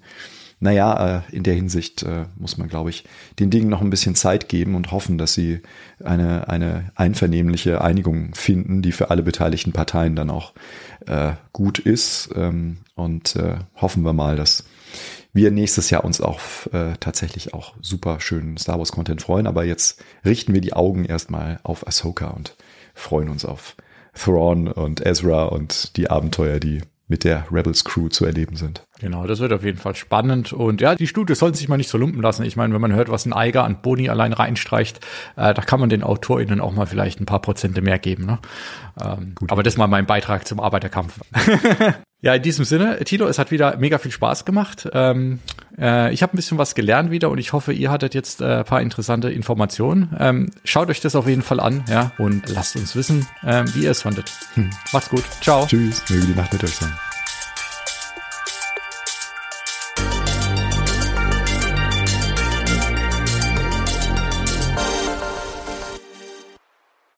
Naja, äh, in der Hinsicht äh, muss man, glaube ich, den Dingen noch ein bisschen Zeit geben und hoffen, dass sie eine, eine einvernehmliche Einigung finden, die für alle beteiligten Parteien dann auch äh, gut ist. Ähm, und hoffen wir mal, dass wir nächstes Jahr uns auch äh, tatsächlich auch super schönen Star Wars Content freuen. Aber jetzt richten wir die Augen erstmal auf Ahsoka und freuen uns auf Thrawn und Ezra und die Abenteuer, die mit der Rebels Crew zu erleben sind. Genau, das wird auf jeden Fall spannend. Und ja, die Studios sollen sich mal nicht so lumpen lassen. Ich meine, wenn man hört, was ein Eiger an Boni allein reinstreicht, äh, da kann man den AutorInnen auch mal vielleicht ein paar Prozente mehr geben. Ne? Ähm, aber das mal mein Beitrag zum Arbeiterkampf. ja, in diesem Sinne, Tilo, es hat wieder mega viel Spaß gemacht. Ähm, äh, ich habe ein bisschen was gelernt wieder und ich hoffe, ihr hattet jetzt äh, paar interessante Informationen. Ähm, schaut euch das auf jeden Fall an, ja, und lasst uns wissen, ähm, wie ihr es fandet. Hm. Macht's gut. Ciao. Tschüss. Möge die Nacht mit euch sein.